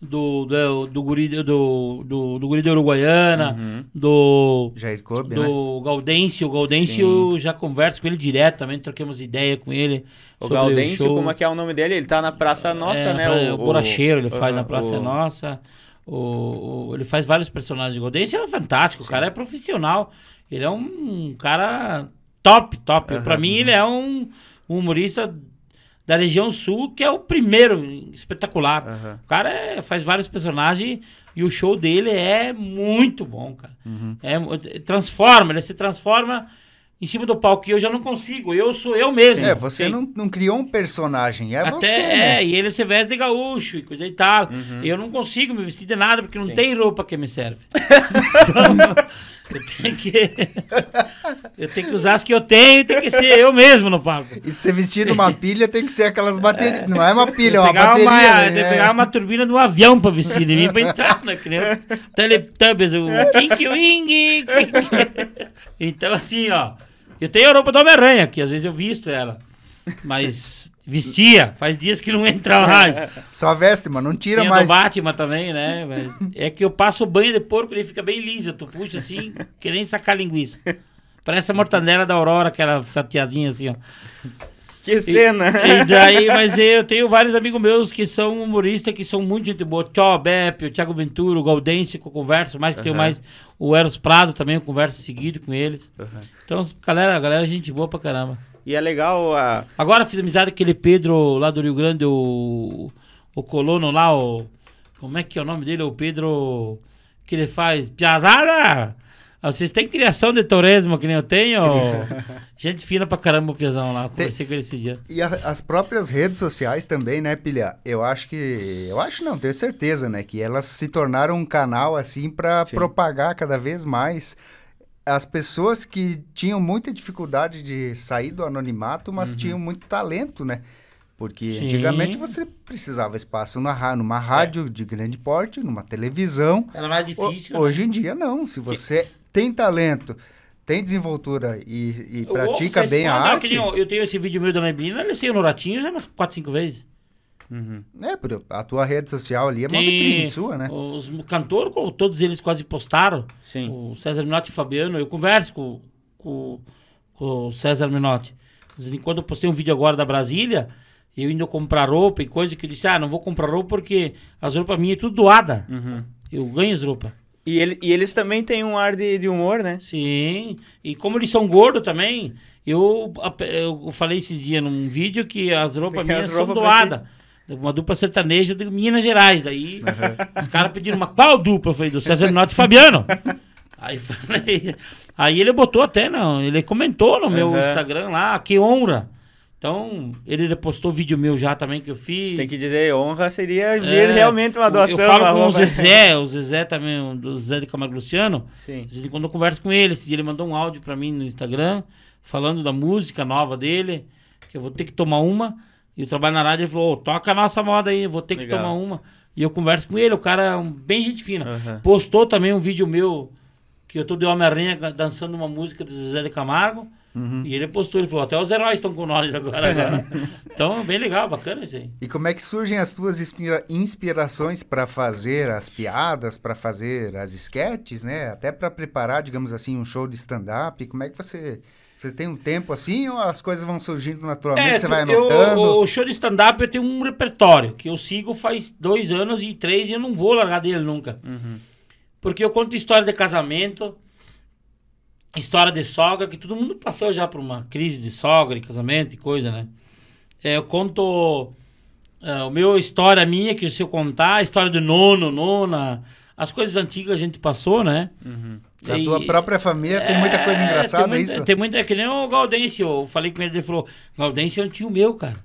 B: do, do, do, guri, do, do, do guri da Uruguaiana, uhum. do,
A: Jair Kobe,
B: do né? Gaudêncio. O Gaudêncio já converso com ele direto também, troquemos ideia com ele.
C: O Gaudêncio, o como é que é o nome dele? Ele tá na Praça Nossa, é, né?
B: O, o Boracheiro, ele faz na Praça o... Nossa. O, o, ele faz vários personagens de Gaudêncio, é fantástico, Sim. o cara é profissional. Ele é um cara top, top. Uhum. Pra mim, ele é um, um humorista da região sul, que é o primeiro espetacular. Uhum. O cara é, faz vários personagens e o show dele é muito bom, cara. Uhum. É, transforma, ele se transforma em cima do palco que eu já não consigo. Eu sou eu mesmo.
A: É, você não, não, criou um personagem, é Até, você.
B: É, e ele se veste de gaúcho e coisa e tal. Uhum. Eu não consigo me vestir de nada porque não Sim. tem roupa que me serve. então, <laughs> eu tenho que. eu tenho que usar as que eu tenho e tem que ser eu mesmo no palco.
A: E se vestir numa pilha tem que ser aquelas baterias. É. Não é uma pilha, é uma bateria. Uma,
B: né? pegar uma turbina de um avião pra vestir de mim pra entrar, né? Que nem o Teletubbies, o <laughs> Kink Wing. Então, assim, ó. Eu tenho a roupa do Homem-Aranha, que às vezes eu visto ela. Mas vestia, faz dias que não entra mais.
A: Só veste, mas não tira
B: Tem
A: mais.
B: do Batman também, né? Mas é que eu passo o banho de porco, ele fica bem liso. Tu puxa assim, que nem sacar linguiça. Parece a mortadela da Aurora, aquela fatiadinha assim, ó.
C: Que cena!
B: E, e, daí, mas eu tenho vários amigos meus que são humoristas, que são muito gente boa. Tchó, Beppe, o Thiago Ventura, o Gaudêncio, que eu converso, mais que uhum. tenho mais o Eros Prado também, eu converso seguido com eles. Uhum. Então, galera, galera, gente boa pra caramba.
C: E é legal a...
B: Agora fiz amizade com aquele Pedro lá do Rio Grande, o, o colono lá, o... Como é que é o nome dele? O Pedro... Que ele faz... Piazada! Vocês têm criação de tourismo que nem eu tenho? <laughs> Gente fina pra caramba o Piazão lá. Conversei Tem... com ele esse dia.
A: E a, as próprias redes sociais também, né, Pilha? Eu acho que. Eu acho não, tenho certeza, né? Que elas se tornaram um canal assim para propagar cada vez mais as pessoas que tinham muita dificuldade de sair do anonimato, mas uhum. tinham muito talento, né? Porque Sim. antigamente você precisava espaço na, numa é. rádio é. de grande porte, numa televisão.
B: Era mais difícil.
A: O, né? Hoje em dia, não. Se você que... tem talento, tem desenvoltura e, e pratica bem a arte...
B: Eu, eu tenho esse vídeo meu da Neblina, ele saiu no Ratinho já umas 4, 5 vezes.
A: Uhum. É, a tua rede social ali é uma vitrine sua, né?
B: Os cantores, todos eles quase postaram.
C: Sim.
B: O César Minotti e o Fabiano. Eu converso com, com, com o César Minotti. De vez em quando eu postei um vídeo agora da Brasília, eu indo comprar roupa e coisa que eu disse, ah, não vou comprar roupa porque as roupas minhas é tudo doada. Uhum. Eu ganho as roupas.
C: E, ele, e eles também têm um ar de, de humor, né?
B: Sim. E como eles são gordos também, eu, eu falei esses dias num vídeo que as roupas <laughs> minhas as roupas são doadas <laughs> uma dupla sertaneja de Minas Gerais. Daí uhum. os caras pediram uma qual dupla? Eu falei, do César Minotti e Fabiano. <laughs> Aí falei, aí ele botou até, não, ele comentou no meu uhum. Instagram lá, que honra. Então, ele postou vídeo meu já também que eu fiz.
C: Tem que dizer, honra seria ver é, realmente uma doação.
B: Eu falo com o Zezé, o Zezé também, do Zezé de Camargo Luciano. Sim. De vez em quando eu converso com ele. Ele mandou um áudio para mim no Instagram, falando da música nova dele, que eu vou ter que tomar uma. E o trabalho na rádio, ele falou, oh, toca a nossa moda aí, vou ter Legal. que tomar uma. E eu converso com ele, o cara é um, bem gente fina. Uhum. Postou também um vídeo meu, que eu tô de Homem-Aranha dançando uma música do Zezé de Camargo. Uhum. E ele postou, ele falou, até os heróis estão com nós agora. agora. <laughs> então, bem legal, bacana isso aí.
A: E como é que surgem as tuas inspira inspirações para fazer as piadas, para fazer as sketches, né? Até para preparar, digamos assim, um show de stand-up. Como é que você você tem um tempo assim ou as coisas vão surgindo naturalmente, é, você vai anotando?
B: Eu, o show de stand-up eu tenho um repertório que eu sigo faz dois anos e três e eu não vou largar dele nunca. Uhum. Porque eu conto história de casamento, história de sogra, que todo mundo passou já por uma crise de sogra, de casamento e coisa, né? É, eu conto é, o meu história minha, que se eu contar, a história do nono, nona, as coisas antigas a gente passou, né?
A: Uhum. Da e, tua própria família é, tem muita coisa engraçada,
B: tem
A: muita,
B: isso? Tem muita, é que nem o Gaudêncio, eu falei com ele, ele falou, Gaudêncio é um tio meu, cara.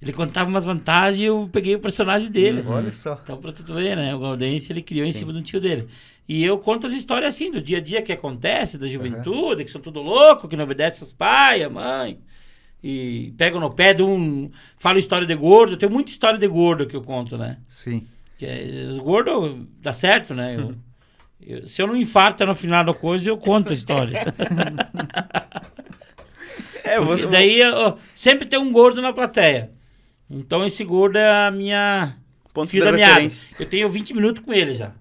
B: Ele contava umas vantagens e eu peguei o personagem dele.
A: Uhum. Olha só.
B: Então, pra tu ver, né? O Gaudêncio, ele criou Sim. em cima do tio dele. E eu conto as histórias assim, do dia a dia que acontece, da juventude, uhum. que são tudo louco, que não obedece aos pais, a mãe. E pegam no pé de um... Falo história de gordo. Tem muita história de gordo que eu conto, né?
A: Sim.
B: Que é, os gordos dá certo, né? Eu, <laughs> eu, se eu não infarto no final da coisa, eu conto a história. <laughs> é, você... Daí eu, sempre tem um gordo na plateia. Então esse gordo é a minha.
C: Ponto fio da, da minha
B: Eu tenho 20 minutos com ele já.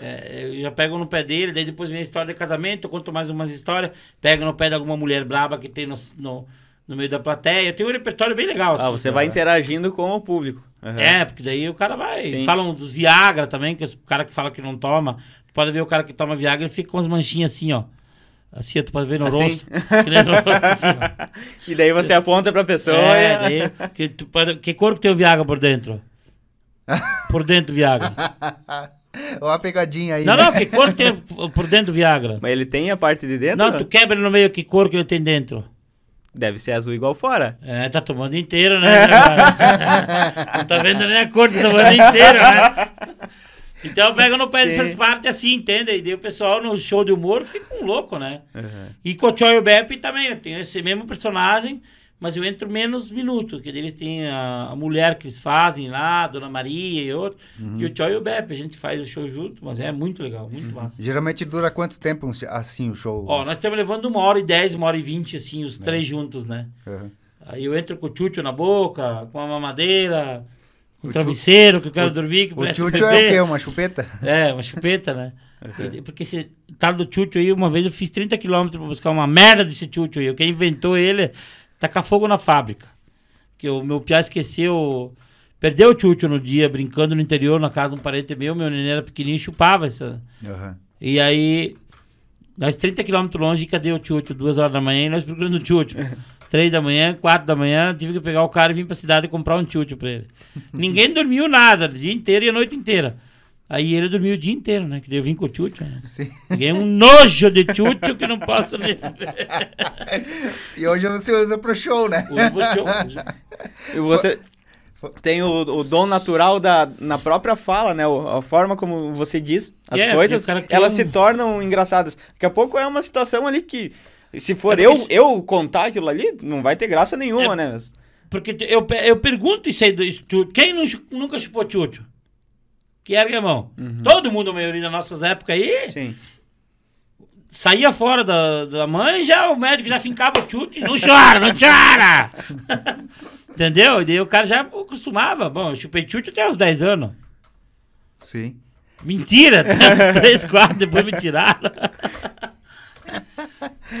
B: É, eu já pego no pé dele, daí depois vem a história de casamento, eu conto mais umas histórias, pego no pé de alguma mulher braba que tem no, no, no meio da plateia. Eu tenho um repertório bem legal.
C: Assim, ah, você vai interagindo com o público.
B: Uhum. É, porque daí o cara vai. Sim. Falam dos Viagra também, que é o cara que fala que não toma. Pode ver o cara que toma Viagra e fica com as manchinhas assim, ó. Assim, tu pode ver no
C: Assim?
B: rosto. <laughs> No rosto, assim. <laughs>
C: E daí você aponta pra pessoa.
B: É, daí, que, tu pode- que cor que tem o Viagra por dentro? <laughs> Por dentro, Viagra.
A: Olha a pegadinha aí.
B: Não,
A: né?
B: não, que cor tem por dentro do Viagra?
C: Mas ele tem a parte de dentro?
B: Não, tu quebra no meio, que cor que ele tem dentro?
C: Deve ser azul igual fora.
B: É, tá tomando inteiro, né? <laughs> Não tá vendo nem a cor, tá tomando inteiro, né? Então pega no pé
C: Sim.
B: dessas partes assim, entende? E daí o pessoal no show de humor fica um louco, né?
C: Uhum.
B: E com o Choy e o Beppe também, eu tenho esse mesmo personagem, mas eu entro menos minutos, que eles têm a, a mulher que eles fazem lá, Dona Maria e outro. E o Choy e o Beppe, a gente faz o show junto, mas é muito legal, muito massa.
A: Geralmente dura quanto tempo assim o show?
B: Ó, nós estamos levando uma hora e dez, uma hora e vinte, assim, os três juntos, né?
A: Uhum.
B: Aí eu entro com o tchucho na boca, com a mamadeira, com o travesseiro, que eu quero dormir, que
A: O tchutchu é o quê? Uma chupeta?
B: É, uma chupeta, né? E- Porque esse tal do tchutchu aí, uma vez eu fiz 30 quilômetros pra buscar uma merda desse tchutchu aí. Quem inventou ele, tacar fogo na fábrica. Que o meu piá esqueceu, perdeu o tchutchu no dia, brincando no interior, na casa de um parente meu, meu neném era pequenininho e chupava essa...
A: Uhum.
B: E aí, nós 30 quilômetros longe, cadê o tchutchu? Duas horas da manhã, e nós procurando o tchutchu. <laughs> Três da manhã, quatro da manhã, tive que pegar o cara e vir pra cidade e comprar um tchutchu pra ele. <laughs> Ninguém dormiu nada, o dia inteiro e a noite inteira. Aí ele dormiu o dia inteiro, né? Que daí eu vim com o tchutchu, né?
A: Sim.
B: Um nojo de tchutchu que não posso nem <laughs> ver.
A: E hoje você usa pro show, né?
B: Uso pro tchutchu.
C: E você tem o, o dom natural da, na própria fala, né? O- A forma como você diz as
B: É,
C: coisas, elas
B: um-
C: se tornam engraçadas. Daqui a pouco é uma situação ali que, se for
B: É
C: eu,
B: porque-
C: eu contar aquilo ali, não vai ter graça nenhuma,
B: É-
C: né?
B: Porque eu, eu pergunto isso aí do isso. Quem nu- nunca chupou tchutchu? Que ergue a mão. Todo mundo, a maioria das nossas épocas aí,
C: Sim.
B: saía fora da, da mãe, já o médico já fincava o chute, não chora, não chora! <laughs> Entendeu? E daí o cara já acostumava. Bom, eu chupei chute até os 10 anos.
A: Sim.
B: Mentira, <laughs> até os 3, 4, depois me tiraram.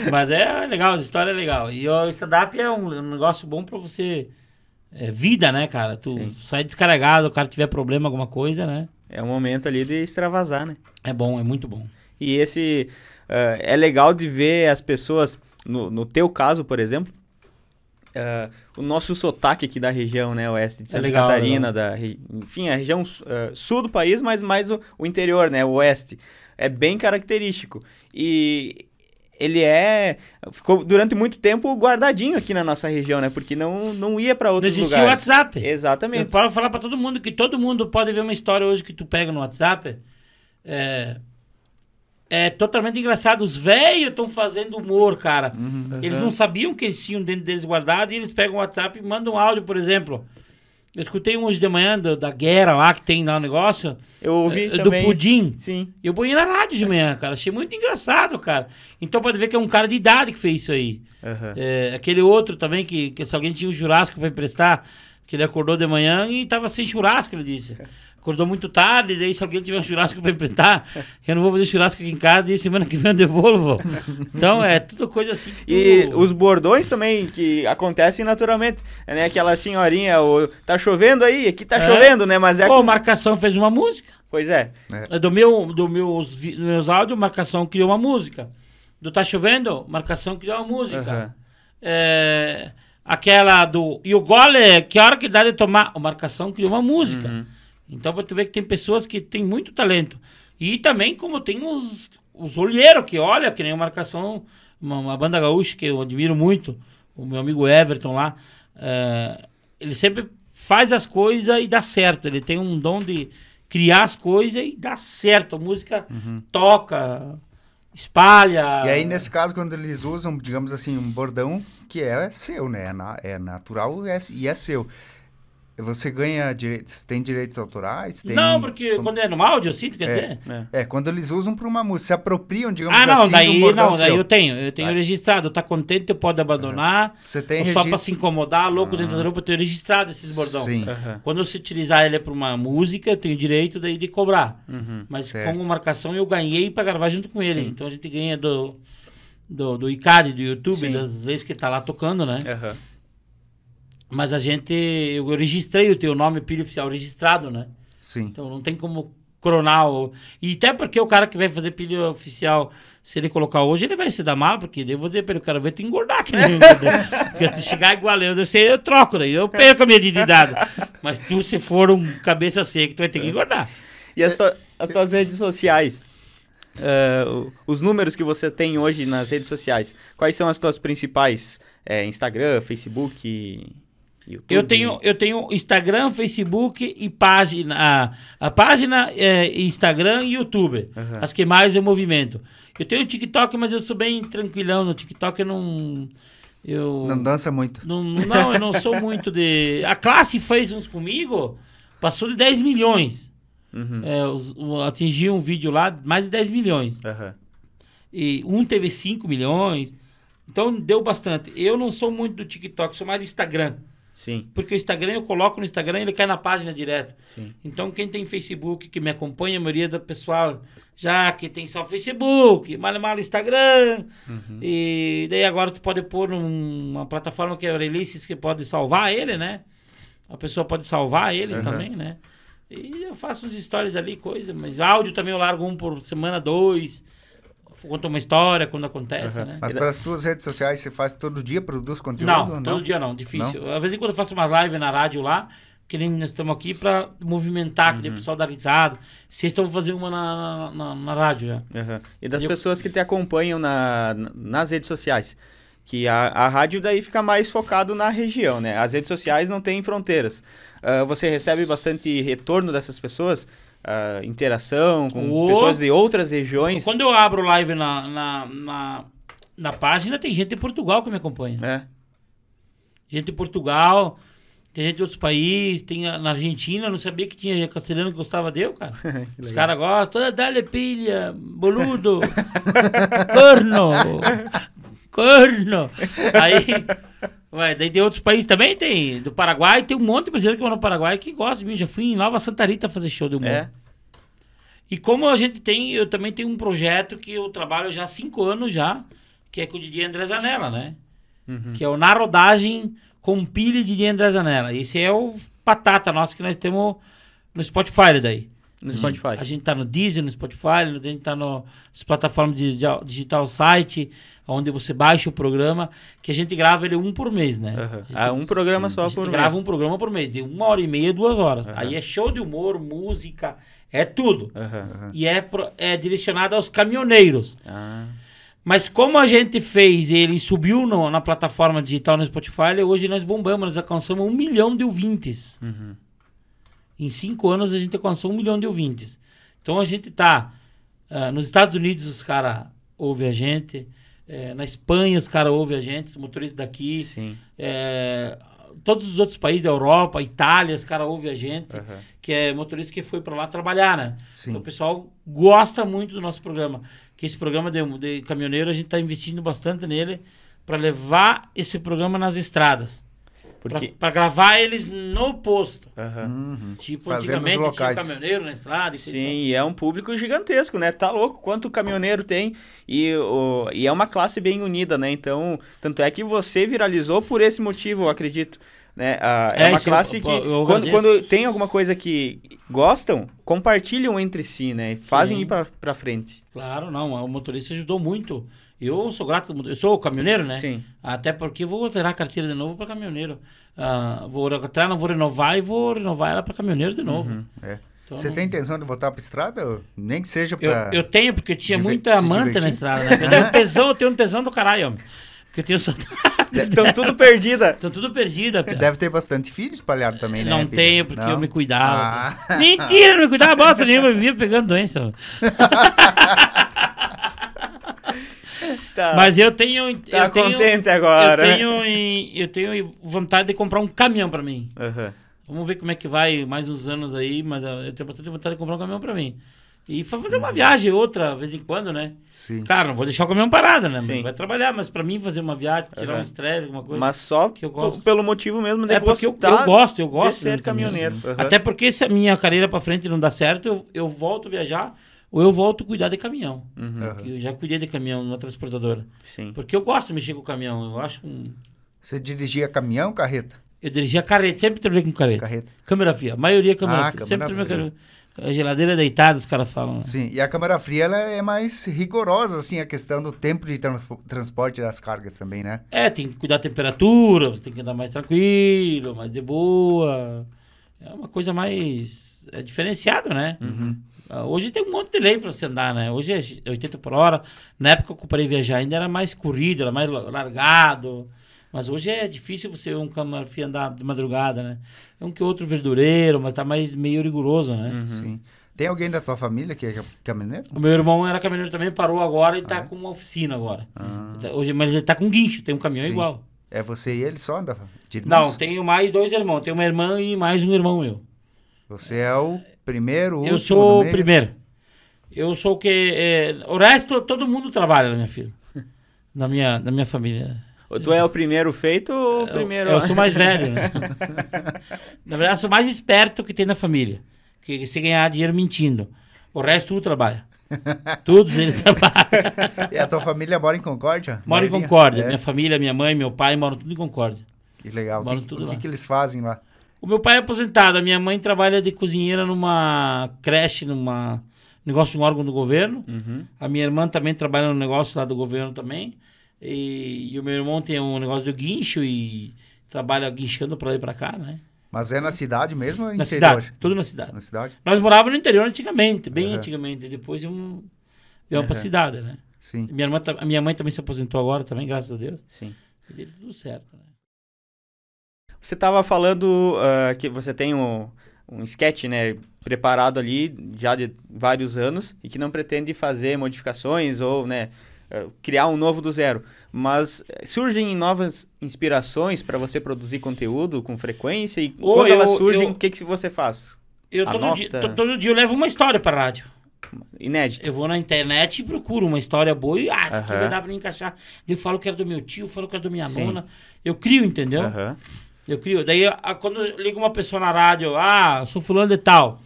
B: Mas é legal, a história é legal. E o stand-up é um, um negócio bom pra você. É vida, né, cara? Tu
C: Sim.
B: sai descarregado, o cara tiver problema, alguma coisa, né?
C: É um momento ali de extravasar, né?
B: É bom, é muito bom.
C: E esse ah, é legal de ver as pessoas, no, no teu caso, por exemplo, ah, o nosso sotaque aqui da região, né, oeste de
B: É
C: Santa
B: legal,
C: Catarina, da, enfim, a região ah, sul do país, mas mais o, o interior, né, o oeste, é bem característico. E ele é ficou durante muito tempo guardadinho aqui na nossa região, né, porque não não ia para
B: Não
C: outros
B: existia o
C: lugares.
B: WhatsApp. Eu
C: Exatamente.
B: posso falar pra todo mundo que todo mundo pode ver uma história hoje que tu pega no WhatsApp. É, é totalmente engraçado. Os velhos estão fazendo humor, cara. Eles não sabiam que eles tinham dentro deles guardado e eles pegam o WhatsApp e mandam um áudio, por exemplo. Eu escutei um hoje de manhã do- da guerra lá que tem lá o negócio.
C: Eu ouvi
B: é, do
C: também.
B: pudim.
C: Sim.
B: Eu boi na rádio de manhã, cara. Achei muito engraçado, cara. Então pode ver que é um cara de idade que fez isso aí.
C: Aham.
B: É, aquele outro também, que, que se alguém tinha um churrasco pra emprestar, que ele acordou de manhã e tava sem churrasco, ele disse. Acordou muito tarde, daí se alguém tiver um churrasco pra emprestar, eu não vou fazer churrasco aqui em casa e semana que vem eu devolvo. Então é tudo coisa assim que tu...
C: E os bordões também, que acontecem naturalmente. É, né? Aquela senhorinha, o, tá chovendo aí, aqui tá
B: É.
C: chovendo, né? Mas é.
B: Pô,
C: com-
B: Marcação fez uma música.
C: Pois é.
B: É Do meu, do meus, dos meus áudios, Marcação criou uma música. Do Tá Chovendo, Marcação criou uma música.
C: Aham.
B: É, aquela do... E o gole, que hora que dá de tomar? O Marcação criou uma música.
C: Uhum.
B: Então pra tu ver que tem pessoas que têm muito talento. E também como tem os, os olheiros que olha, que nem o Marcação, uma, uma banda gaúcha que eu admiro muito, o meu amigo Everton lá, é, ele sempre faz as coisas e dá certo. Ele tem um dom de criar as coisas e dá certo. A música toca, espalha.
A: E aí, nesse caso, quando eles usam, digamos assim, um bordão que é seu, né? É, é natural é- e é seu. Você ganha direitos, tem direitos autorais? Tem,
B: Não, porque
A: como-
B: quando é no áudio, assim, tu quer
A: É.
B: dizer?
C: É.
A: É, quando eles usam para uma música, se apropriam, digamos
B: Ah, não,
A: assim, um
B: daí,
A: bordão
B: não, daí eu tenho, eu tenho
A: Vai.
B: registrado. Tá contente, pode abandonar.
A: Você tem
B: Ou só pra
A: registro?
B: se incomodar, louco dentro da roupa, eu tenho registrado esses bordão.
A: Sim.
C: Aham.
B: Quando eu se utilizar ele pra uma música, eu tenho direito daí de cobrar.
C: Uhum.
B: Mas
A: Certo.
B: como marcação, eu ganhei pra gravar junto com eles.
C: Sim.
B: Então a gente ganha do, do, do ICAD, do YouTube,
C: Sim.
B: das vezes que tá lá tocando, né?
C: Aham.
B: Mas a gente, eu registrei o teu nome, pilha oficial registrado, né?
A: Sim.
B: Então não tem como coronal. E até porque o cara que vai fazer pilha oficial, se ele colocar hoje, ele vai se dar mal, porque eu vou dizer para ele, o cara vai te engordar. Que nem <laughs> porque se chegar igual eu, eu, sei, eu troco, daí eu perco a minha dignidade. Mas tu, se for um cabeça seca, tu vai ter que engordar.
C: E as, as tuas redes sociais? Uh, os números que você tem hoje nas redes sociais, quais são as tuas principais? É, Instagram, Facebook...
B: YouTube. Eu tenho, eu tenho Instagram, Facebook e página. A, a página é Instagram e YouTube. Uhum. As que mais eu movimento. Eu tenho TikTok, mas eu sou bem tranquilão no TikTok. Eu não. Eu,
A: não dança muito.
B: Não, não, eu não sou muito de. <laughs> A classe fez uns comigo, passou de 10 milhões. Uhum. É, os, atingiu um vídeo lá, mais de 10 milhões. Uhum. E um teve 5 milhões. Então deu bastante. Eu não sou muito do TikTok, sou mais do Instagram.
C: Sim.
B: Porque o Instagram, eu coloco no Instagram e ele cai na página direto. Sim. Então, quem tem Facebook, que me acompanha, a maioria do pessoal, já que tem só Facebook, mal mal Instagram. Uhum. E daí agora tu pode pôr numa plataforma que é Releases, que pode salvar ele, né? A pessoa pode salvar eles uhum. também, né? E eu faço uns stories ali, coisa, mas áudio também eu largo um por semana, dois conta uma história quando acontece, uhum. né?
A: Mas para as tuas redes sociais você faz todo dia, produz conteúdo?
B: Não, não? todo dia não, difícil. Não? Às vezes quando eu faço uma live na rádio lá, que nem nós estamos aqui para movimentar, uhum. que o pessoal dar risada. Vocês estão fazendo uma na, na, na rádio já.
C: Uhum. E das pessoas que te acompanham na, nas redes sociais? Que a, a rádio daí fica mais focado na região, né? As redes sociais não têm fronteiras. Uh, você recebe bastante retorno dessas pessoas? Uh, interação com oh. pessoas de outras regiões.
B: Quando eu abro live na, na, na, na, página, tem gente de Portugal que me acompanha. É. Gente de Portugal, tem gente de outros países, tem na Argentina, não sabia que tinha castelhano que gostava dele, cara. <laughs> Os caras gostam, dale pilha, boludo, <laughs> corno, corno. Aí, ué, daí tem outros países também, tem do Paraguai, tem um monte de brasileiro que vai no Paraguai que gosta de mim. Já fui em Nova Santa Rita fazer show de humor. É. E como a gente tem, eu também tenho um projeto que eu trabalho já há cinco anos já, que é com o Didier André Zanella, né? Uhum. Que é o Na Rodagem com Pile de Didier André Zanella. Esse é o patata nosso que nós temos no Spotify daí.
C: No Spotify.
B: A gente tá no Deezer, no Spotify, a gente tá no, nas plataformas de, de, digital site, onde você baixa o programa, que a gente grava ele um por mês, né?
C: Uhum. Ah, um programa sim, só por mês.
B: grava um programa por mês, de uma hora e meia, duas horas. Uhum. Aí é show de humor, música, é tudo. Uhum. E é, é direcionado aos caminhoneiros. Ah. Mas como a gente fez, ele subiu no, na plataforma digital no Spotify, hoje nós bombamos, nós alcançamos um milhão de ouvintes. Uhum. Em cinco anos a gente alcançou um milhão de ouvintes. Então a gente tá. Uh, nos Estados Unidos os caras ouvem a gente. É, na Espanha os caras ouvem a gente, os motoristas daqui. Sim. É, todos os outros países da Europa, Itália, os caras ouvem a gente, uhum. que é motorista que foi para lá trabalhar, né? Sim. Então o pessoal gosta muito do nosso programa. Que esse programa de, de caminhoneiro, a gente está investindo bastante nele para levar esse programa nas estradas. Porque... Pra, pra, gravar eles no posto. Uhum. Tipo, Fazendo antigamente locais. tinha caminhoneiro na estrada.
C: E Sim, e é um público gigantesco, né? Tá louco quanto caminhoneiro tem. E, o, e é uma classe bem unida, né? Então, tanto é que você viralizou por esse motivo, eu acredito. Né? Ah, é, é, uma classe eu, que, eu, eu quando, quando, tem alguma coisa que gostam, compartilham entre si, né? Fazem Sim. ir pra, pra frente.
B: Claro, não. O motorista ajudou muito. Eu sou grato, eu sou caminhoneiro, né? Sim. Até porque vou alterar a carteira de novo para caminhoneiro. Uh, vou alterar, não vou renovar e vou renovar ela para caminhoneiro de novo. Uhum,
A: é. Então, Você tem intenção de voltar para estrada? Nem que seja para.
B: Eu, eu, tenho, porque eu tinha muita manta na estrada, né? Eu tenho tesão, eu tenho um tesão do caralho, homem. Porque eu tenho
C: Estão <laughs> tudo perdida.
B: Estão tudo perdida.
A: Deve ter bastante filho espalhado também, né?
B: Não tenho, porque não? eu me cuidava. Ah. Mentira, não me cuidava bosta nenhuma, eu vivia pegando doença. <laughs> Tá. Mas eu tenho.
C: Tá
B: eu
C: contente tenho, agora.
B: Eu tenho, eu tenho vontade de comprar um caminhão pra mim. Uhum. Vamos ver como é que vai mais uns anos aí, mas eu tenho bastante vontade de comprar um caminhão pra mim. E fazer uma viagem outra, vez em quando, né? Sim. Claro, não vou deixar o caminhão parado, né? Mas vai trabalhar, mas pra mim fazer uma viagem, tirar uhum. um estresse, alguma coisa.
C: Mas só que eu gosto. pelo motivo mesmo de
B: é porque eu, eu, gosto, eu gosto
C: de ser caminhoneiro. Uhum.
B: Até porque se a minha carreira pra frente não dá certo, eu, eu volto a viajar ou eu volto a cuidar de caminhão. Uhum. Eu já cuidei de caminhão numa transportadora. Sim. Porque eu gosto de mexer com caminhão. Eu acho um...
A: Você dirigia caminhão ou carreta?
B: Eu dirigia carreta, sempre trabalhei com carreta. Carreta. Câmera fria. A maioria câmera ah, fria. Sempre trabalhei com A geladeira deitada, os caras falam. Né?
A: Sim, e a câmara fria ela é mais rigorosa, assim, a questão do tempo de tra transporte das cargas também, né?
B: É, tem que cuidar da temperatura, você tem que andar mais tranquilo, mais de boa. É uma coisa mais é diferenciado, né? Uhum. Ah, hoje tem um monte de lei para você andar, né? Hoje é 80 por hora. Na época que eu comprei viajar ainda era mais corrido, era mais largado. Mas hoje é difícil você ver um camarfim andar de madrugada, né? É um que outro verdureiro, mas tá mais meio rigoroso, né?
A: Uhum. Sim. Tem alguém da tua família que é caminhoneiro?
B: O meu irmão era caminhoneiro também, parou agora e tá ah, tá é? com uma oficina agora. Ah. Tá, hoje, mas ele tá com guincho, tem um caminhão Sim. igual.
A: É você e ele só da
B: Não, tenho mais dois irmãos. Tenho uma irmã e mais um irmão meu.
A: Você é o primeiro, o
B: Eu sou o primeiro. Eu sou o que... É, o resto, todo mundo trabalha na minha filha. Na minha, na minha família.
C: Tu é o primeiro feito ou o primeiro...
B: Eu, eu sou mais velho, né? <laughs> na verdade, eu sou mais esperto que tem na família. Que se ganhar dinheiro mentindo. O resto tudo trabalha. Todos eles <laughs> trabalham.
A: e a tua família mora em Concórdia?
B: Mora em Concórdia. É. Minha família, minha mãe, meu pai moram tudo em Concórdia.
A: Que legal. Moram tudo o que, que eles fazem lá?
B: O meu pai é aposentado. A minha mãe trabalha de cozinheira numa creche, numa negócio um órgão do governo. Uhum. A minha irmã também trabalha no negócio lá do governo também. E, e o meu irmão tem um negócio de guincho e trabalha guinchando para lá e para cá, né?
A: Mas é na cidade mesmo ou
B: Na interior? cidade, tudo na cidade.
A: Na cidade?
B: Nós morávamos no interior antigamente, bem uhum. antigamente. Depois um, viemos uhum. pra cidade, né?
A: Sim.
B: Minha, irmã, a minha mãe também se aposentou agora, também, graças a Deus.
C: Sim.
B: E deu tudo certo, né?
C: Você estava falando uh, que você tem um, um sketch, né, preparado ali já de vários anos e que não pretende fazer modificações ou, né, eh, criar um novo do zero. Mas eh, surgem novas inspirações para você produzir conteúdo com frequência? E quando eu, elas surgem, o que, que você faz?
B: Eu todo dia, todo dia eu levo uma história para rádio.
C: Inédito.
B: Eu vou na internet e procuro uma história boa e, ah, aqui vai dar pra encaixar. Eu falo que era do meu tio, falo que era da minha Sim. nona. Eu crio, entendeu? Eu crio. Daí, a, quando liga uma pessoa na rádio, ah, eu sou fulano de tal.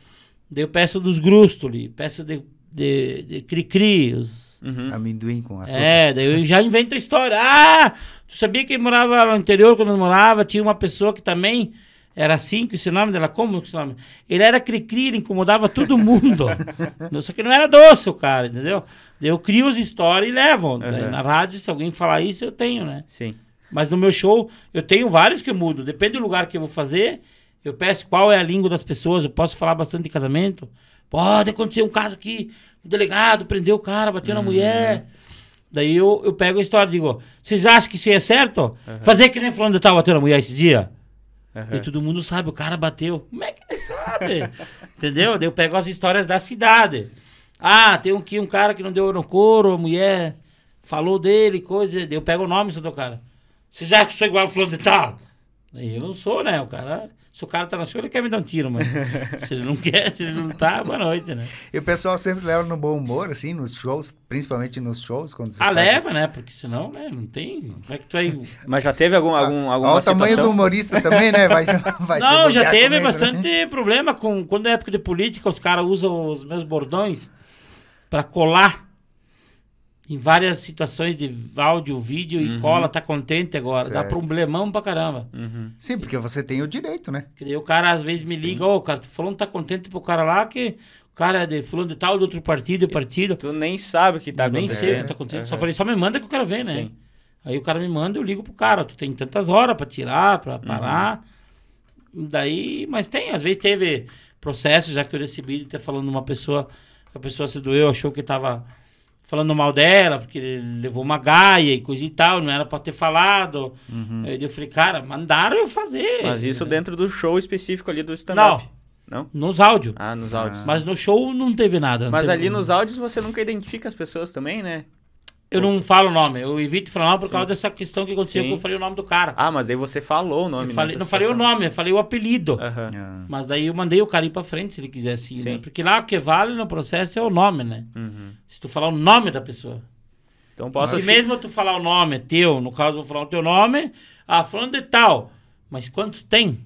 B: Daí eu peço dos grústulos, peço de, de, de cri-cri, os
A: Uhum. Amendoim com açúcar.
B: É, daí eu já invento a história. Ah, tu sabia que morava no interior, quando eu morava, tinha uma pessoa que também era assim, que o nome dela, como que o nome? Ele era cri-cri, ele incomodava todo mundo. <laughs> Só que não era doce o cara, entendeu? Daí eu crio as histórias e levo. Uhum. Na rádio, se alguém falar isso, eu tenho, né?
C: Sim.
B: Mas no meu show, eu tenho vários que eu mudo. Depende do lugar que eu vou fazer. Eu peço qual é a língua das pessoas. Eu posso falar bastante de casamento. Pode acontecer um caso aqui, o delegado prendeu o cara, bateu uhum. na mulher. Daí eu, eu pego a história e digo, vocês acham que isso é certo? Uhum. Fazer que nem falando de tal bateu na mulher esse dia? Uhum. E todo mundo sabe, o cara bateu. Como é que ele sabe? <laughs> Entendeu? Daí eu pego as histórias da cidade. Ah, tem aqui um cara que não deu no couro, a mulher falou dele, coisa. Daí eu pego o nome do cara. Vocês acham que eu sou igual ao fulano de tal? Eu não sou, né? O cara se o cara tá na show, ele quer me dar um tiro, mas se ele não quer, se ele não tá, boa noite, né?
A: E o pessoal sempre leva no bom humor, assim, nos shows, principalmente nos shows, quando você
B: Ah, leva, né? Porque senão, né, não tem... Como é que tu vai... <laughs>
C: Mas já teve algum, algum, alguma
A: Olha o tamanho do humorista também, né? Vai, <laughs>
B: vai não, já teve comigo, né? bastante né? problema com... Quando é época de política, os caras usam os meus bordões para colar em várias situações de áudio, vídeo uhum. e cola, tá contente agora. Certo. Dá problemão pra caramba.
A: Uhum. Sim, porque você tem o direito, né?
B: Que o cara às vezes me liga, ô, oh, cara, tu falou não tá contente pro cara lá que o cara é de fulano de tal, de outro partido, partido.
C: Tu nem sabe o que tá acontecendo.
B: Nem sei o que tá acontecendo. Uhum. Só falei, só me manda que eu quero ver, né? Sim. Aí o cara me manda, eu ligo pro cara, tu tem tantas horas pra tirar, pra parar. Uhum. Daí, mas tem, às vezes teve processo já que eu recebi de ter falando uma pessoa, a pessoa se doeu, achou que tava falando mal dela, porque ele levou uma gaia e coisa e tal, não era pra ter falado. Uhum. Eu falei, cara, mandaram eu fazer.
C: Mas isso né? dentro do show específico ali do stand-up?
B: Não. Não? Nos áudios.
C: Ah, nos áudios.
B: Mas no show não teve nada.
C: Mas
B: teve
C: ali nos áudios você nunca identifica as pessoas também, né?
B: Eu não falo o nome, eu evito falar o nome por Sim. causa dessa questão que aconteceu Sim. que eu falei o nome do cara.
C: Ah, mas daí você falou o nome.
B: Eu falei, não falei o nome, eu falei o apelido. Uhum. Mas daí eu mandei o cara ir pra frente se ele quisesse ir, né? Porque lá o que vale no processo é o nome, né? Uhum. Se tu falar o nome da pessoa. Então posso... Se mesmo tu falar o nome teu, no caso eu vou falar o teu nome, ah, falando de tal, mas quantos tem?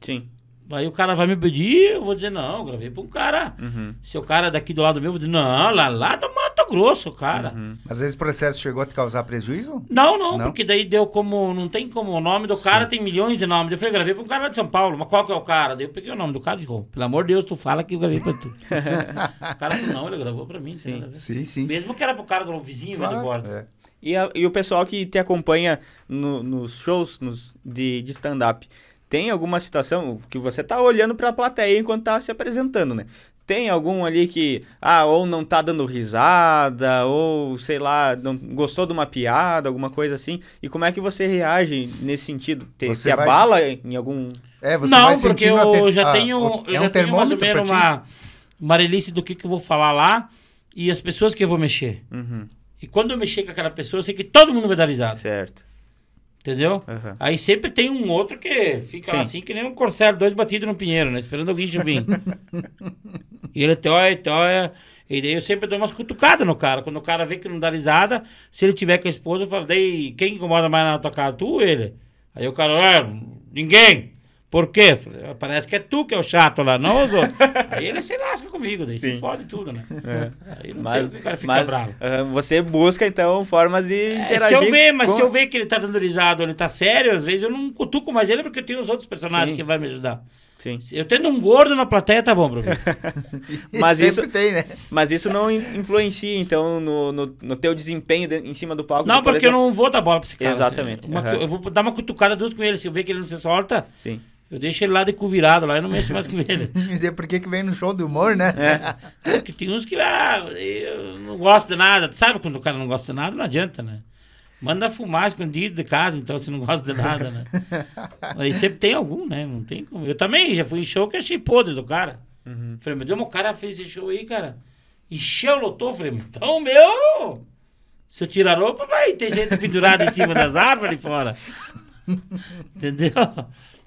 C: Sim.
B: Aí o cara vai me pedir, eu vou dizer, não, eu gravei pra um cara.
C: Uhum.
B: Se o cara é daqui do lado meu, eu vou dizer, não, lá, lá do Mato Grosso, cara.
A: Uhum. Mas esse processo chegou a te causar prejuízo?
B: Não, não, não, porque daí deu como. Não tem como. O nome do Sim. cara tem milhões de nomes. Eu falei, gravei pra um cara de São Paulo, mas qual que é o cara? Daí eu peguei o nome do cara e disse, oh, pelo amor de Deus, tu fala que eu gravei pra tu. <laughs> o cara falou, não, ele gravou pra mim.
A: Sim, sim, sim.
B: Mesmo que era pro cara do vizinho claro, de borda.
C: É. E, a, e o pessoal que te acompanha no, nos shows nos, de, de stand-up tem alguma situação que você tá olhando para a plateia enquanto tá se apresentando, né? Tem algum ali que, ah, ou não tá dando risada, ou sei lá, não gostou de uma piada, alguma coisa assim. E como é que você reage nesse sentido? Te, você se abala em algum.
B: É, você não, vai porque eu ter... já tenho, ah, eu é já um tenho mais ou menos uma amarelice do que, que eu vou falar lá e as pessoas que eu vou mexer.
C: Uhum.
B: E quando eu mexer com aquela pessoa, eu sei que todo mundo vai dar risada.
C: Certo.
B: Entendeu? Uhum. Aí sempre tem um outro que fica Sim. assim, que nem um corcel, dois batidos no pinheiro, né? Esperando o guincho vir. <laughs> e ele toia, toia. E daí eu sempre dou umas cutucadas no cara. Quando o cara vê que não dá risada, se ele tiver com a esposa, eu falo, daí, quem incomoda mais na tua casa? Tu ou ele? Aí o cara, é, ninguém. Por quê? Parece que é tu que é o chato lá, não os outros. <laughs> Aí ele se lasca comigo, daí Sim. se fode tudo, né? É.
C: Aí não mas, tem, o cara fica mas, bravo. Uh, você busca, então, formas de é, interagir.
B: Se eu ver, mas com... se eu ver que ele tá dando risada ele tá sério, às vezes eu não cutuco mais ele porque eu tenho os outros personagens Sim. que vai me ajudar.
C: Sim.
B: Eu tendo um gordo na plateia, tá bom mim. <laughs> <laughs>
C: mas isso tem, né? Mas isso não influencia, então, no, no, no teu desempenho de, em cima do palco?
B: Não, porque exemplo... eu não vou dar bola pra esse cara.
C: Exatamente.
B: Assim. Uma, uhum. Eu vou dar uma cutucada duas com ele. Se eu ver que ele não se solta,
C: Sim.
B: Eu deixo ele lá de cu virado, lá eu não mexo mais com ele. <laughs>
A: Dizer por que que vem no show de humor, né?
B: É. Porque tem uns que, ah, eu não gosto de nada. Sabe quando o cara não gosta de nada, não adianta, né? Manda fumar escondido de casa, então, se não gosta de nada, né? <laughs> Aí sempre tem algum, né? Não tem como. Eu também já fui em show que achei podre do cara. Uhum. Falei, meu Deus, o cara fez esse show aí, cara. Encheu, lotou. Falei, então, meu... Se eu tirar a roupa, vai ter gente pendurada em cima das árvores fora. <laughs> Entendeu?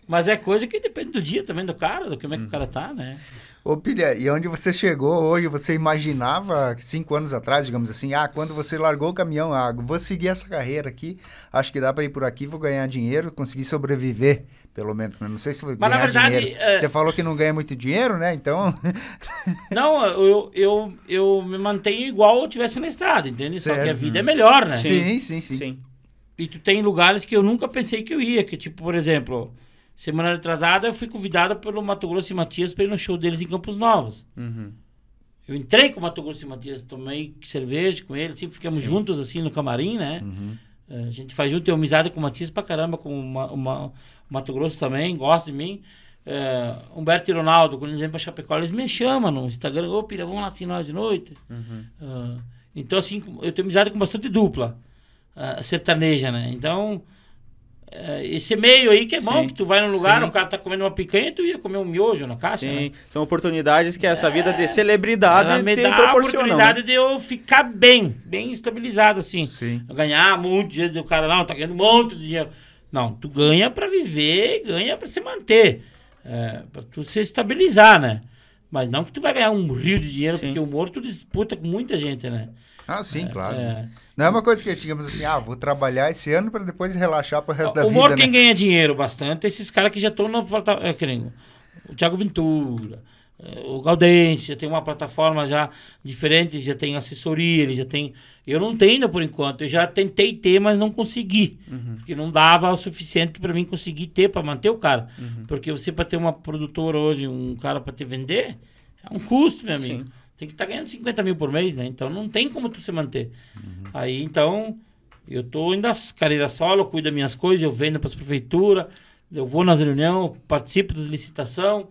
B: Mas é coisa que depende do dia também do cara, do como é que hum. o cara tá, né?
A: Ô, Pilha, e onde você chegou hoje, você imaginava cinco anos atrás, digamos assim, ah, quando você largou o caminhão, ah, vou seguir essa carreira aqui, acho que dá para ir por aqui, vou ganhar dinheiro, conseguir sobreviver, pelo menos, né? Não sei se vou Mas, ganhar na verdade, dinheiro. É... Você falou que não ganha muito dinheiro, né? Então... <laughs>
B: não, eu, eu, eu me mantenho igual eu estivesse na estrada, entende? Certo. Só que a vida é melhor, né?
A: Sim, sim, sim, sim.
B: E tu tem lugares que eu nunca pensei que eu ia, que tipo, por exemplo... Semana atrasada eu fui convidado pelo Mato Grosso e Matias para ir no show deles em Campos Novos.
C: Uhum.
B: Eu entrei com o Mato Grosso e Matias, tomei cerveja com eles, sempre ficamos Sim. juntos assim no camarim, né?
A: Uhum.
B: É, a gente faz junto, tem amizade com o Matias pra caramba, com uma, uma, o Mato Grosso também, gosta de mim. É, Humberto e Ronaldo, quando eles vêm pra Chapecó, eles me chamam no Instagram, ô Pira, vamos lá assim nós de noite.
C: Uhum.
B: Uh, então, assim, eu tenho amizade com bastante dupla uh, sertaneja, né? Então, esse meio aí que é sim, bom, que tu vai num lugar, sim. o cara tá comendo uma picanha, tu ia comer um miojo na caixa. Sim, né?
C: são oportunidades que essa é, vida de celebridade ela
B: me
C: tem
B: dá a oportunidade né? de eu ficar bem, bem estabilizado, assim.
A: Sim.
B: Ganhar muito dinheiro, o cara não, tá ganhando um monte de dinheiro. Não, tu ganha para viver, ganha para se manter, é, para tu se estabilizar, né? Mas não que tu vai ganhar um rio de dinheiro, sim. porque o humor tu disputa com muita gente, né?
A: Ah, sim, é, claro. É. Não é uma coisa que digamos assim, ah, vou trabalhar esse ano para depois relaxar pro resto o da vida.
B: O humor quem né? ganha dinheiro bastante, esses caras que já estão na é, querendo, o Thiago Ventura, é, o Galdense, já tem uma plataforma já diferente, já tem assessoria, ele já tem. Eu não tenho ainda por enquanto, eu já tentei ter, mas não consegui.
C: Uhum.
B: Porque não dava o suficiente para mim conseguir ter, para manter o cara.
C: Uhum.
B: Porque você, para ter uma produtora hoje, um cara para te vender, é um custo, meu amigo. Sim tem que estar tá ganhando 50 mil por mês, né? Então não tem como tu se manter. Uhum. Aí então, eu tô indo das carreiras solo, eu cuido das minhas coisas, eu vendo para as prefeituras, eu vou nas reuniões, participo das licitações,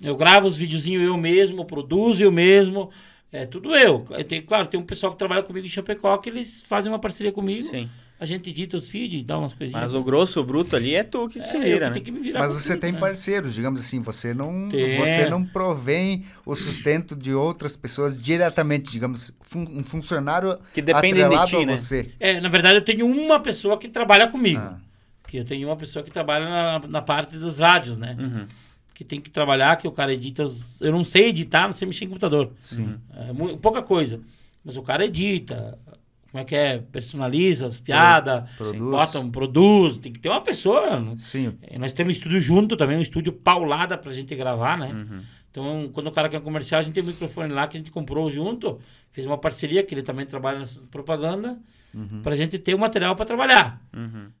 B: eu gravo os videozinhos eu mesmo, produzo eu mesmo, é tudo eu. eu tenho, claro, tem um pessoal que trabalha comigo em Chapecó que eles fazem uma parceria comigo.
C: Sim
B: a gente edita os feeds, dá umas coisinhas.
C: Mas o grosso, o bruto ali é tu que é, se vira, né?
A: Me Mas você tudo, tem né? parceiros, digamos assim, você não, você não provém o sustento de outras pessoas diretamente, digamos, fun um funcionário
C: que depende de ti, né?
A: você.
B: É, na verdade eu tenho uma pessoa que trabalha comigo. Ah. Que eu tenho uma pessoa que trabalha na, na parte dos rádios, né?
C: Uhum.
B: Que tem que trabalhar, que o cara edita. Os... Eu não sei editar, não sei mexer em computador.
A: Sim.
B: É, pouca coisa. Mas o cara edita, como é que é? Personaliza as piadas, produz. botam, produz. Tem que ter uma pessoa. Né?
A: Sim.
B: Nós temos um estúdio junto também, um estúdio paulada pra gente gravar, né? Uhum. Então, quando o cara quer um comercial, a gente tem um microfone lá que a gente comprou junto, fez uma parceria, que ele também trabalha nessa propaganda, uhum. pra gente ter o material para trabalhar. Uhum.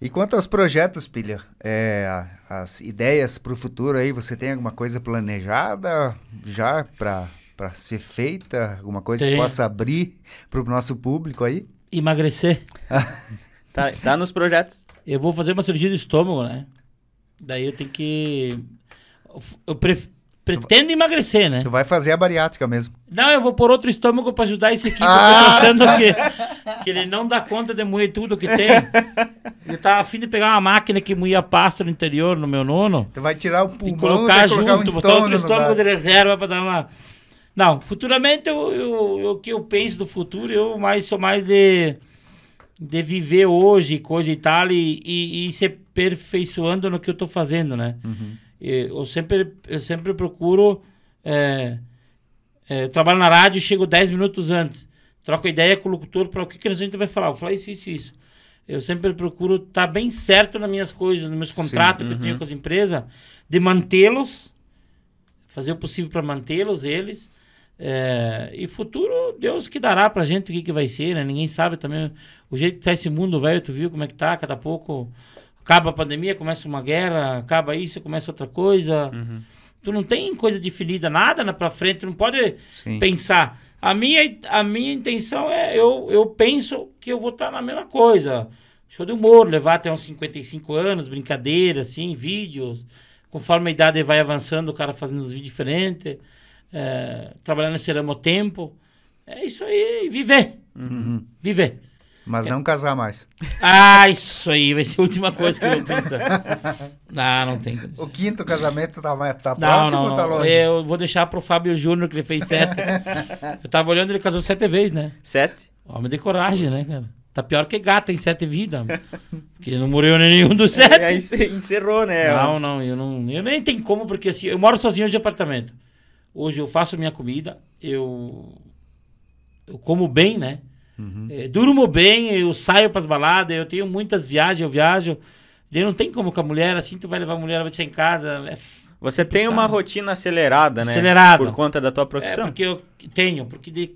A: E quanto aos projetos, Pilha, é, as ideias para o futuro aí, você tem alguma coisa planejada já para ser feita? Alguma coisa tem. que possa abrir para o nosso público aí?
B: Emagrecer. <laughs>
C: tá, tá nos projetos.
B: Eu vou fazer uma cirurgia do estômago, né? Daí eu tenho que... Eu Pretendo emagrecer, né?
A: Tu vai fazer a bariátrica mesmo.
B: Não, eu vou pôr outro estômago pra ajudar esse aqui, porque ah! eu tô achando que, que ele não dá conta de moer tudo que tem. Ele tá afim de pegar uma máquina que moía pasta no interior, no meu nono.
A: Tu vai tirar o pulmão
B: e colocar junto, um botar outro estômago de reserva pra dar uma... Não, futuramente, eu, eu, o que eu penso do futuro, eu mais sou mais de, de viver hoje, coisa e tal, e, e, e se aperfeiçoando no que eu tô fazendo, né? Uhum eu sempre, eu sempre procuro. É, é, eu trabalho na rádio chego 10 minutos antes. Troco ideia com o locutor para o que, que a gente vai falar. Eu falo isso, isso, isso. Eu sempre procuro estar tá bem certo nas minhas coisas, nos meus contratos Sim, uhum. que eu tenho uhum. com as empresas, de mantê-los, fazer o possível para mantê-los, eles. É, e futuro, Deus que dará pra gente o que, que vai ser, né? Ninguém sabe também. O jeito que tá esse mundo, velho, tu viu como é que tá? Cada pouco acaba a pandemia, começa uma guerra, acaba isso, começa outra coisa. Uhum. Tu não tem coisa definida, nada na pra frente, tu não pode Sim. pensar. A minha, a minha intenção é, eu, eu penso que eu vou estar na mesma coisa. Show de humor, levar até uns 55 anos, brincadeira, assim, vídeos. Conforme a idade vai avançando, o cara fazendo os vídeos diferentes. É, trabalhando nesse ramo tempo. É isso aí, viver. Uhum. Viver.
A: Mas não casar mais. <laughs>
B: Ah, isso aí vai ser a última coisa que eu vou pensar. <laughs> Ah, não tem.
A: O quinto casamento tá, tá não, próximo não, ou tá longe?
B: Eu vou deixar pro Fábio Júnior, que ele fez sete. eu tava olhando, ele casou sete vezes, né?
C: Sete?
B: Homem de coragem, né, cara? Tá pior que gato em sete vidas. Porque não morreu nenhum dos <laughs> sete. É,
C: aí encerrou, né?
B: Não, não, eu não. Eu nem tenho como, porque assim, eu moro sozinho de apartamento. Hoje eu faço minha comida, eu. Eu como bem, né? Uhum. É, durmo bem, eu saio para as baladas, eu tenho muitas viagens, eu viajo. Eu não tem como com a mulher, assim, tu vai levar a mulher, ela vai te em casa. É
C: Você tem uma rotina acelerada, né?
B: Acelerada.
C: Por conta da tua profissão.
B: É, porque eu tenho, porque de,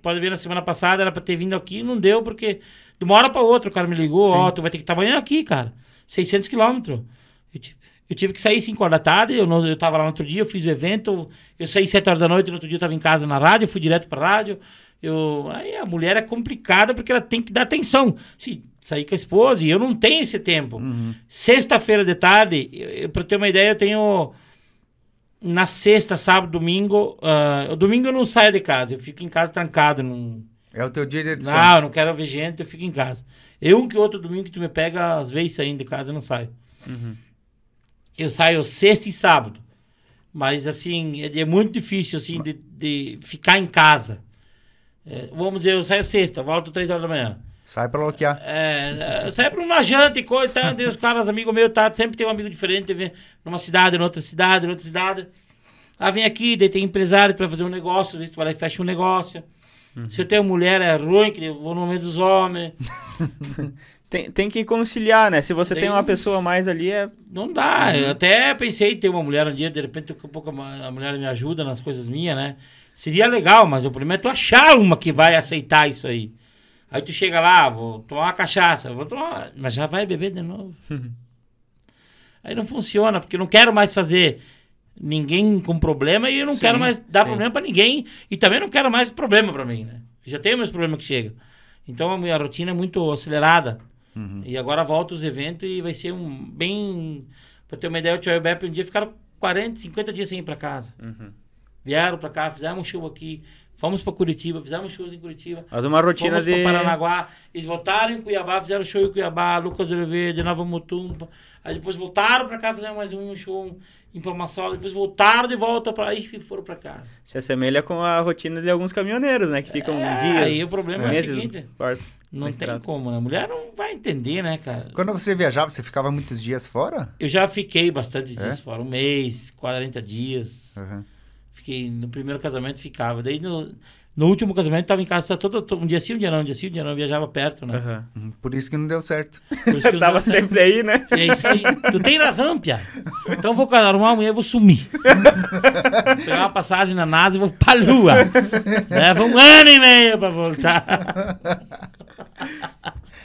B: pode ver na semana passada, era para ter vindo aqui, não deu, porque de uma hora para outra o cara me ligou, ó, oh, tu vai ter que estar amanhã aqui, cara. 600 quilômetros. Eu, eu, tive que sair 5 horas da tarde, eu, não, eu tava lá no outro dia, eu fiz o evento, eu saí 7 horas da noite, no outro dia eu tava em casa na rádio, fui direto pra rádio, eu, aí a mulher é complicada porque ela tem que dar atenção. Se sair com a esposa, e eu não tenho esse tempo. Uhum. Sexta-feira de tarde, eu, pra ter uma ideia, eu tenho. Na sexta, sábado, domingo. Uh, domingo eu não saio de casa, eu fico em casa trancado. Não...
A: É o teu dia de descanso.
B: Não, eu não quero ver gente, eu fico em casa. Eu, um que outro domingo que tu me pega, às vezes saindo de casa, eu não saio. Uhum. Eu saio sexta e sábado. Mas, assim, é, é muito difícil, assim, de, de ficar em casa. É, vamos dizer, eu saio sexta, volto três horas da manhã.
A: Sai pra loquear.
B: É, é sai pra uma janta e coisa, tá? Tem os caras, amigos meus, tá? Sempre tem um amigo diferente, vem numa cidade, em outra cidade, em outra cidade. Ah, vem aqui, daí tem empresário vai fazer um negócio, às vezes tu vai lá e fecha um negócio. Uhum. Se eu tenho mulher, é ruim, que eu vou no meio dos homens. <laughs>
C: tem, tem que conciliar, né? Se você tem, tem uma pessoa mais ali, é.
B: Não dá. Uhum. Eu até pensei em ter uma mulher um dia, de repente, um pouco a mulher me ajuda nas coisas minhas, né? Seria legal, mas o problema é tu achar uma que vai aceitar isso aí. Aí tu chega lá, vou tomar uma cachaça, vou tomar, mas já vai beber de novo. aí não funciona, porque não quero mais fazer ninguém com problema e eu não sim, quero mais dar sim. problema para ninguém e também não quero mais problema para mim, né? já tenho meus problemas que chegam. Então a minha rotina é muito acelerada. Uhum. E agora volta os eventos e vai ser um bem. Pra ter uma ideia, o Tio Beppe um dia ficaram 40, 50 dias sem ir para casa. Uhum. Vieram para cá, fizeram um show aqui, fomos para Curitiba, fizemos shows em Curitiba.
C: Mas uma rotina
B: fomos
C: de.
B: Paranaguá, eles voltaram em Cuiabá, fizeram show em Cuiabá, Lucas Oliveira, de Nova Mutumpa. Aí depois voltaram para cá, fizeram mais um show em Palmaçola, depois voltaram de volta para aí e foram para casa.
C: Se assemelha com a rotina de alguns caminhoneiros, né? Que ficam é, dias.
B: Aí o problema meses, é o seguinte. Não tem estrada. como, né? A mulher não vai entender, né, cara?
A: Quando você viajava, você ficava muitos dias fora?
B: Eu já fiquei bastante dias é? fora. Um mês, 40 dias. Uhum. Fiquei no primeiro casamento ficava. Daí no, No último casamento, tava em casa todo, todo, um dia sim, um dia não, um dia sim, um dia não, viajava perto, né?
A: Uhum. Por isso que não deu certo. <laughs>
C: tava sempre aí, né?
B: É isso aí. Tu tem razão, Pia. Então vou arrumar amanhã e vou sumir. Pegar uma passagem na NASA e vou pra lua. Leva um ano e meio pra voltar.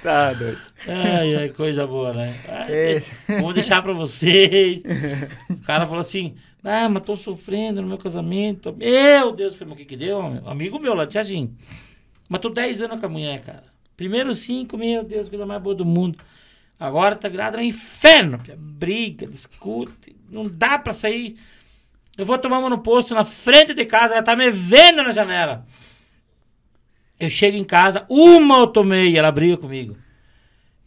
C: Tá doido.
B: Ai, ai, coisa boa, né? Ai, vou deixar pra vocês. O cara falou assim: ah, mas tô sofrendo no meu casamento. Meu Deus, foi o que que deu? Amigo meu lá, Tiaginho. Mas tô 10 anos com a mulher, cara. Primeiro cinco, meu Deus, coisa mais boa do mundo. Agora tá virado no inferno. Briga, discute. Não dá pra sair. Eu vou tomar uma no posto na frente de casa, ela tá me vendo na janela. Eu chego em casa, uma eu tomei, ela briga comigo.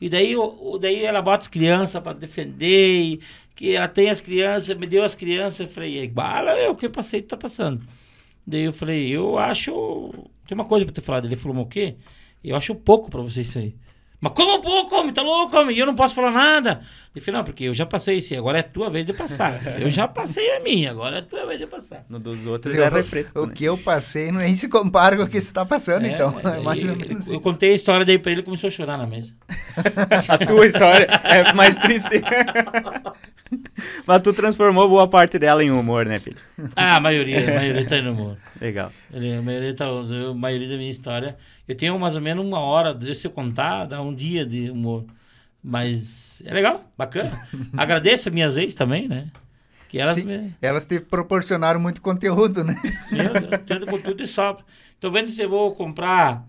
B: E daí, daí ela bota as crianças para defender, que ela tem as crianças, me deu as crianças. Eu falei, bala, é o que eu passei, tá passando. Daí eu falei, eu acho. Tem uma coisa para ter falado. Ele falou, o quê? Eu acho pouco para você isso aí. Mas como pouco, homem? Tá louco, homem? E eu não posso falar nada. Ele falou, não, porque eu já passei isso agora é tua vez de passar. <laughs> eu já passei a minha, agora é tua vez de passar.
C: No dos outros eu, é refresco.
A: O né? que eu passei nem se compara com o que você tá passando, é, então. <laughs> É, mais ou
B: menos eu, eu contei a história daí pra ele e começou a chorar na mesa. <laughs>
C: a tua história é mais triste. <laughs> Mas tu transformou boa parte dela em humor, né, filho?
B: Ah, a maioria, a maioria tá no humor.
C: Legal.
B: A maioria, tá, a maioria da minha história eu tenho mais ou menos uma hora, se eu contar, dá um dia de humor. Mas é legal, bacana. <laughs> Agradeço a minhas ex também, né?
A: Que elas, Sim, me... elas te proporcionaram muito conteúdo, né?
B: Eu, eu tenho conteúdo e sobra. Tô vendo se eu vou comprar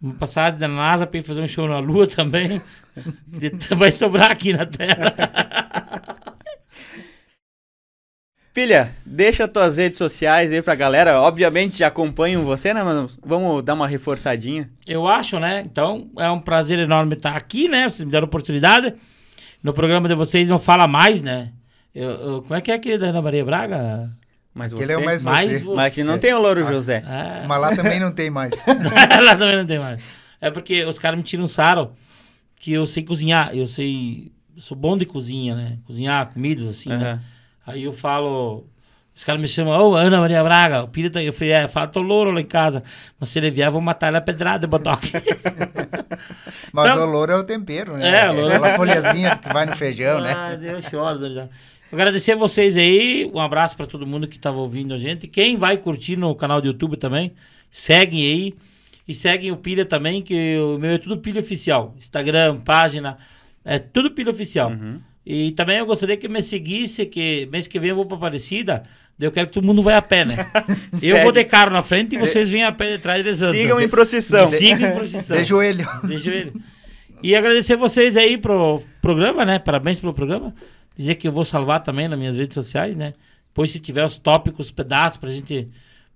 B: uma passagem da NASA para ir fazer um show na Lua também. <laughs> Vai sobrar aqui na Terra.
C: Filha, deixa tuas redes sociais aí pra galera. Obviamente acompanham você, né? Mas vamos dar uma reforçadinha.
B: Eu acho, né? Então é um prazer enorme estar aqui, né? Vocês me deram oportunidade. No programa de vocês não fala mais, né? Eu, eu, como é que é aquele da Ana Maria Braga?
A: Mas você. Ele é o mais, mais
C: você. Mas que não tem o Louro José.
A: É. Mas lá também não tem mais. <laughs>
B: lá também não tem mais. É porque os caras me tiram sarro que eu sei cozinhar. Eu sei. Eu sou bom de cozinha, né? Cozinhar comidas assim, uhum. né? Aí eu falo, os caras me chamam, ô, oh, Ana Maria Braga, o Pira tá... Eu falei, é, fala, tô louro lá em casa. Mas se ele vier, eu vou matar ele a pedrada, botoque. <laughs>
A: Mas então, o louro é o tempero, né? É, o louro. É aquela folhazinha que vai no feijão, né?
B: Mas eu choro já. Agradecer a vocês aí, um abraço para todo mundo que estava ouvindo a gente. Quem vai curtir no canal do YouTube também, seguem aí. E seguem o Pilha também, que o meu é tudo Pilha Oficial. Instagram, página, é tudo Pilha Oficial. Uhum. E também eu gostaria que me seguisse, que mês que vem eu vou para Aparecida. Eu quero que todo mundo vá a pé, né? <laughs> eu vou de carro na frente e vocês vêm a pé detrás
C: rezando. Sigam em procissão.
B: Sigam em procissão. <laughs>
A: De joelho.
B: De joelho. E agradecer vocês aí pro programa, né? Parabéns pelo programa. Dizer que eu vou salvar também nas minhas redes sociais, né? Depois, se tiver os tópicos, pedaços pra gente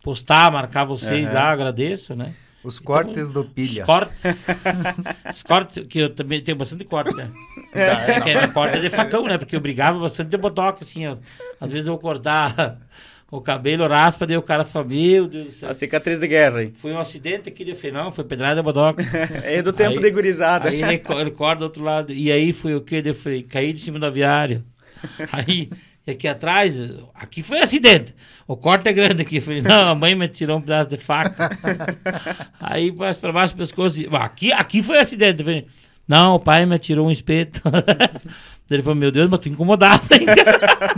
B: postar, marcar vocês uhum. lá, agradeço, né?
A: Os cortes então, do pilha.
B: Os cortes. <laughs> os cortes, que eu também tenho bastante corte, né? É, que é corte de facão, né? Porque eu brigava bastante de botox, assim, ó. Às vezes eu vou cortar o cabelo, raspa, daí o cara fala, meu Deus do céu.
C: A cicatriz de guerra, hein?
B: Foi um acidente aqui, eu falei, não, foi pedrada de botox. <laughs>
C: é do tempo aí, de gurizada.
B: Aí ele, ele corta do outro lado. E aí foi o quê? Eu falei, caí de cima do aviário. <laughs> Aí e aqui atrás, aqui foi acidente. O corte é grande aqui. Falei, não, a mãe me tirou um pedaço de faca. <laughs> Aí mais para baixo do pescoço. Aqui, aqui foi acidente. Falei, não, o pai me tirou um espeto. <laughs> Ele falou, meu Deus, mas tu incomodava, hein?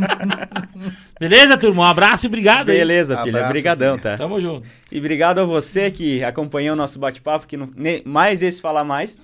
B: <laughs> Beleza, turma? Um abraço e obrigado.
C: Beleza, filha. Obrigadão, tá?
B: Tamo junto.
C: E obrigado a você que acompanhou o nosso bate-papo, que não, mais esse Falar Mais.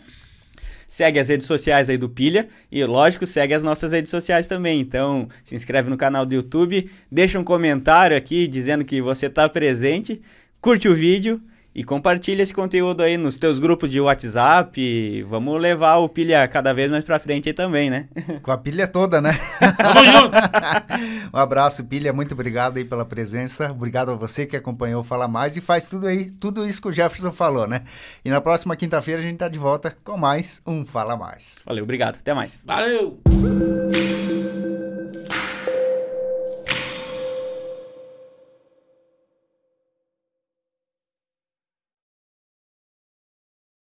C: Segue as redes sociais aí do Pilha e, lógico, segue as nossas redes sociais também. Então, se inscreve no canal do YouTube, deixa um comentário aqui dizendo que você está presente, curte o vídeo e compartilha esse conteúdo aí nos teus grupos de WhatsApp. Vamos levar o pilha cada vez mais pra frente aí também, né? <laughs>
A: Com a pilha toda, né?
B: Tamo junto! <laughs>
A: um abraço, pilha. Muito obrigado aí pela presença. Obrigado a você que acompanhou Fala Mais e faz tudo aí, tudo isso que o Jefferson falou, né? E na próxima quinta-feira a gente tá de volta com mais um Fala Mais.
C: Valeu, obrigado. Até mais.
B: Valeu!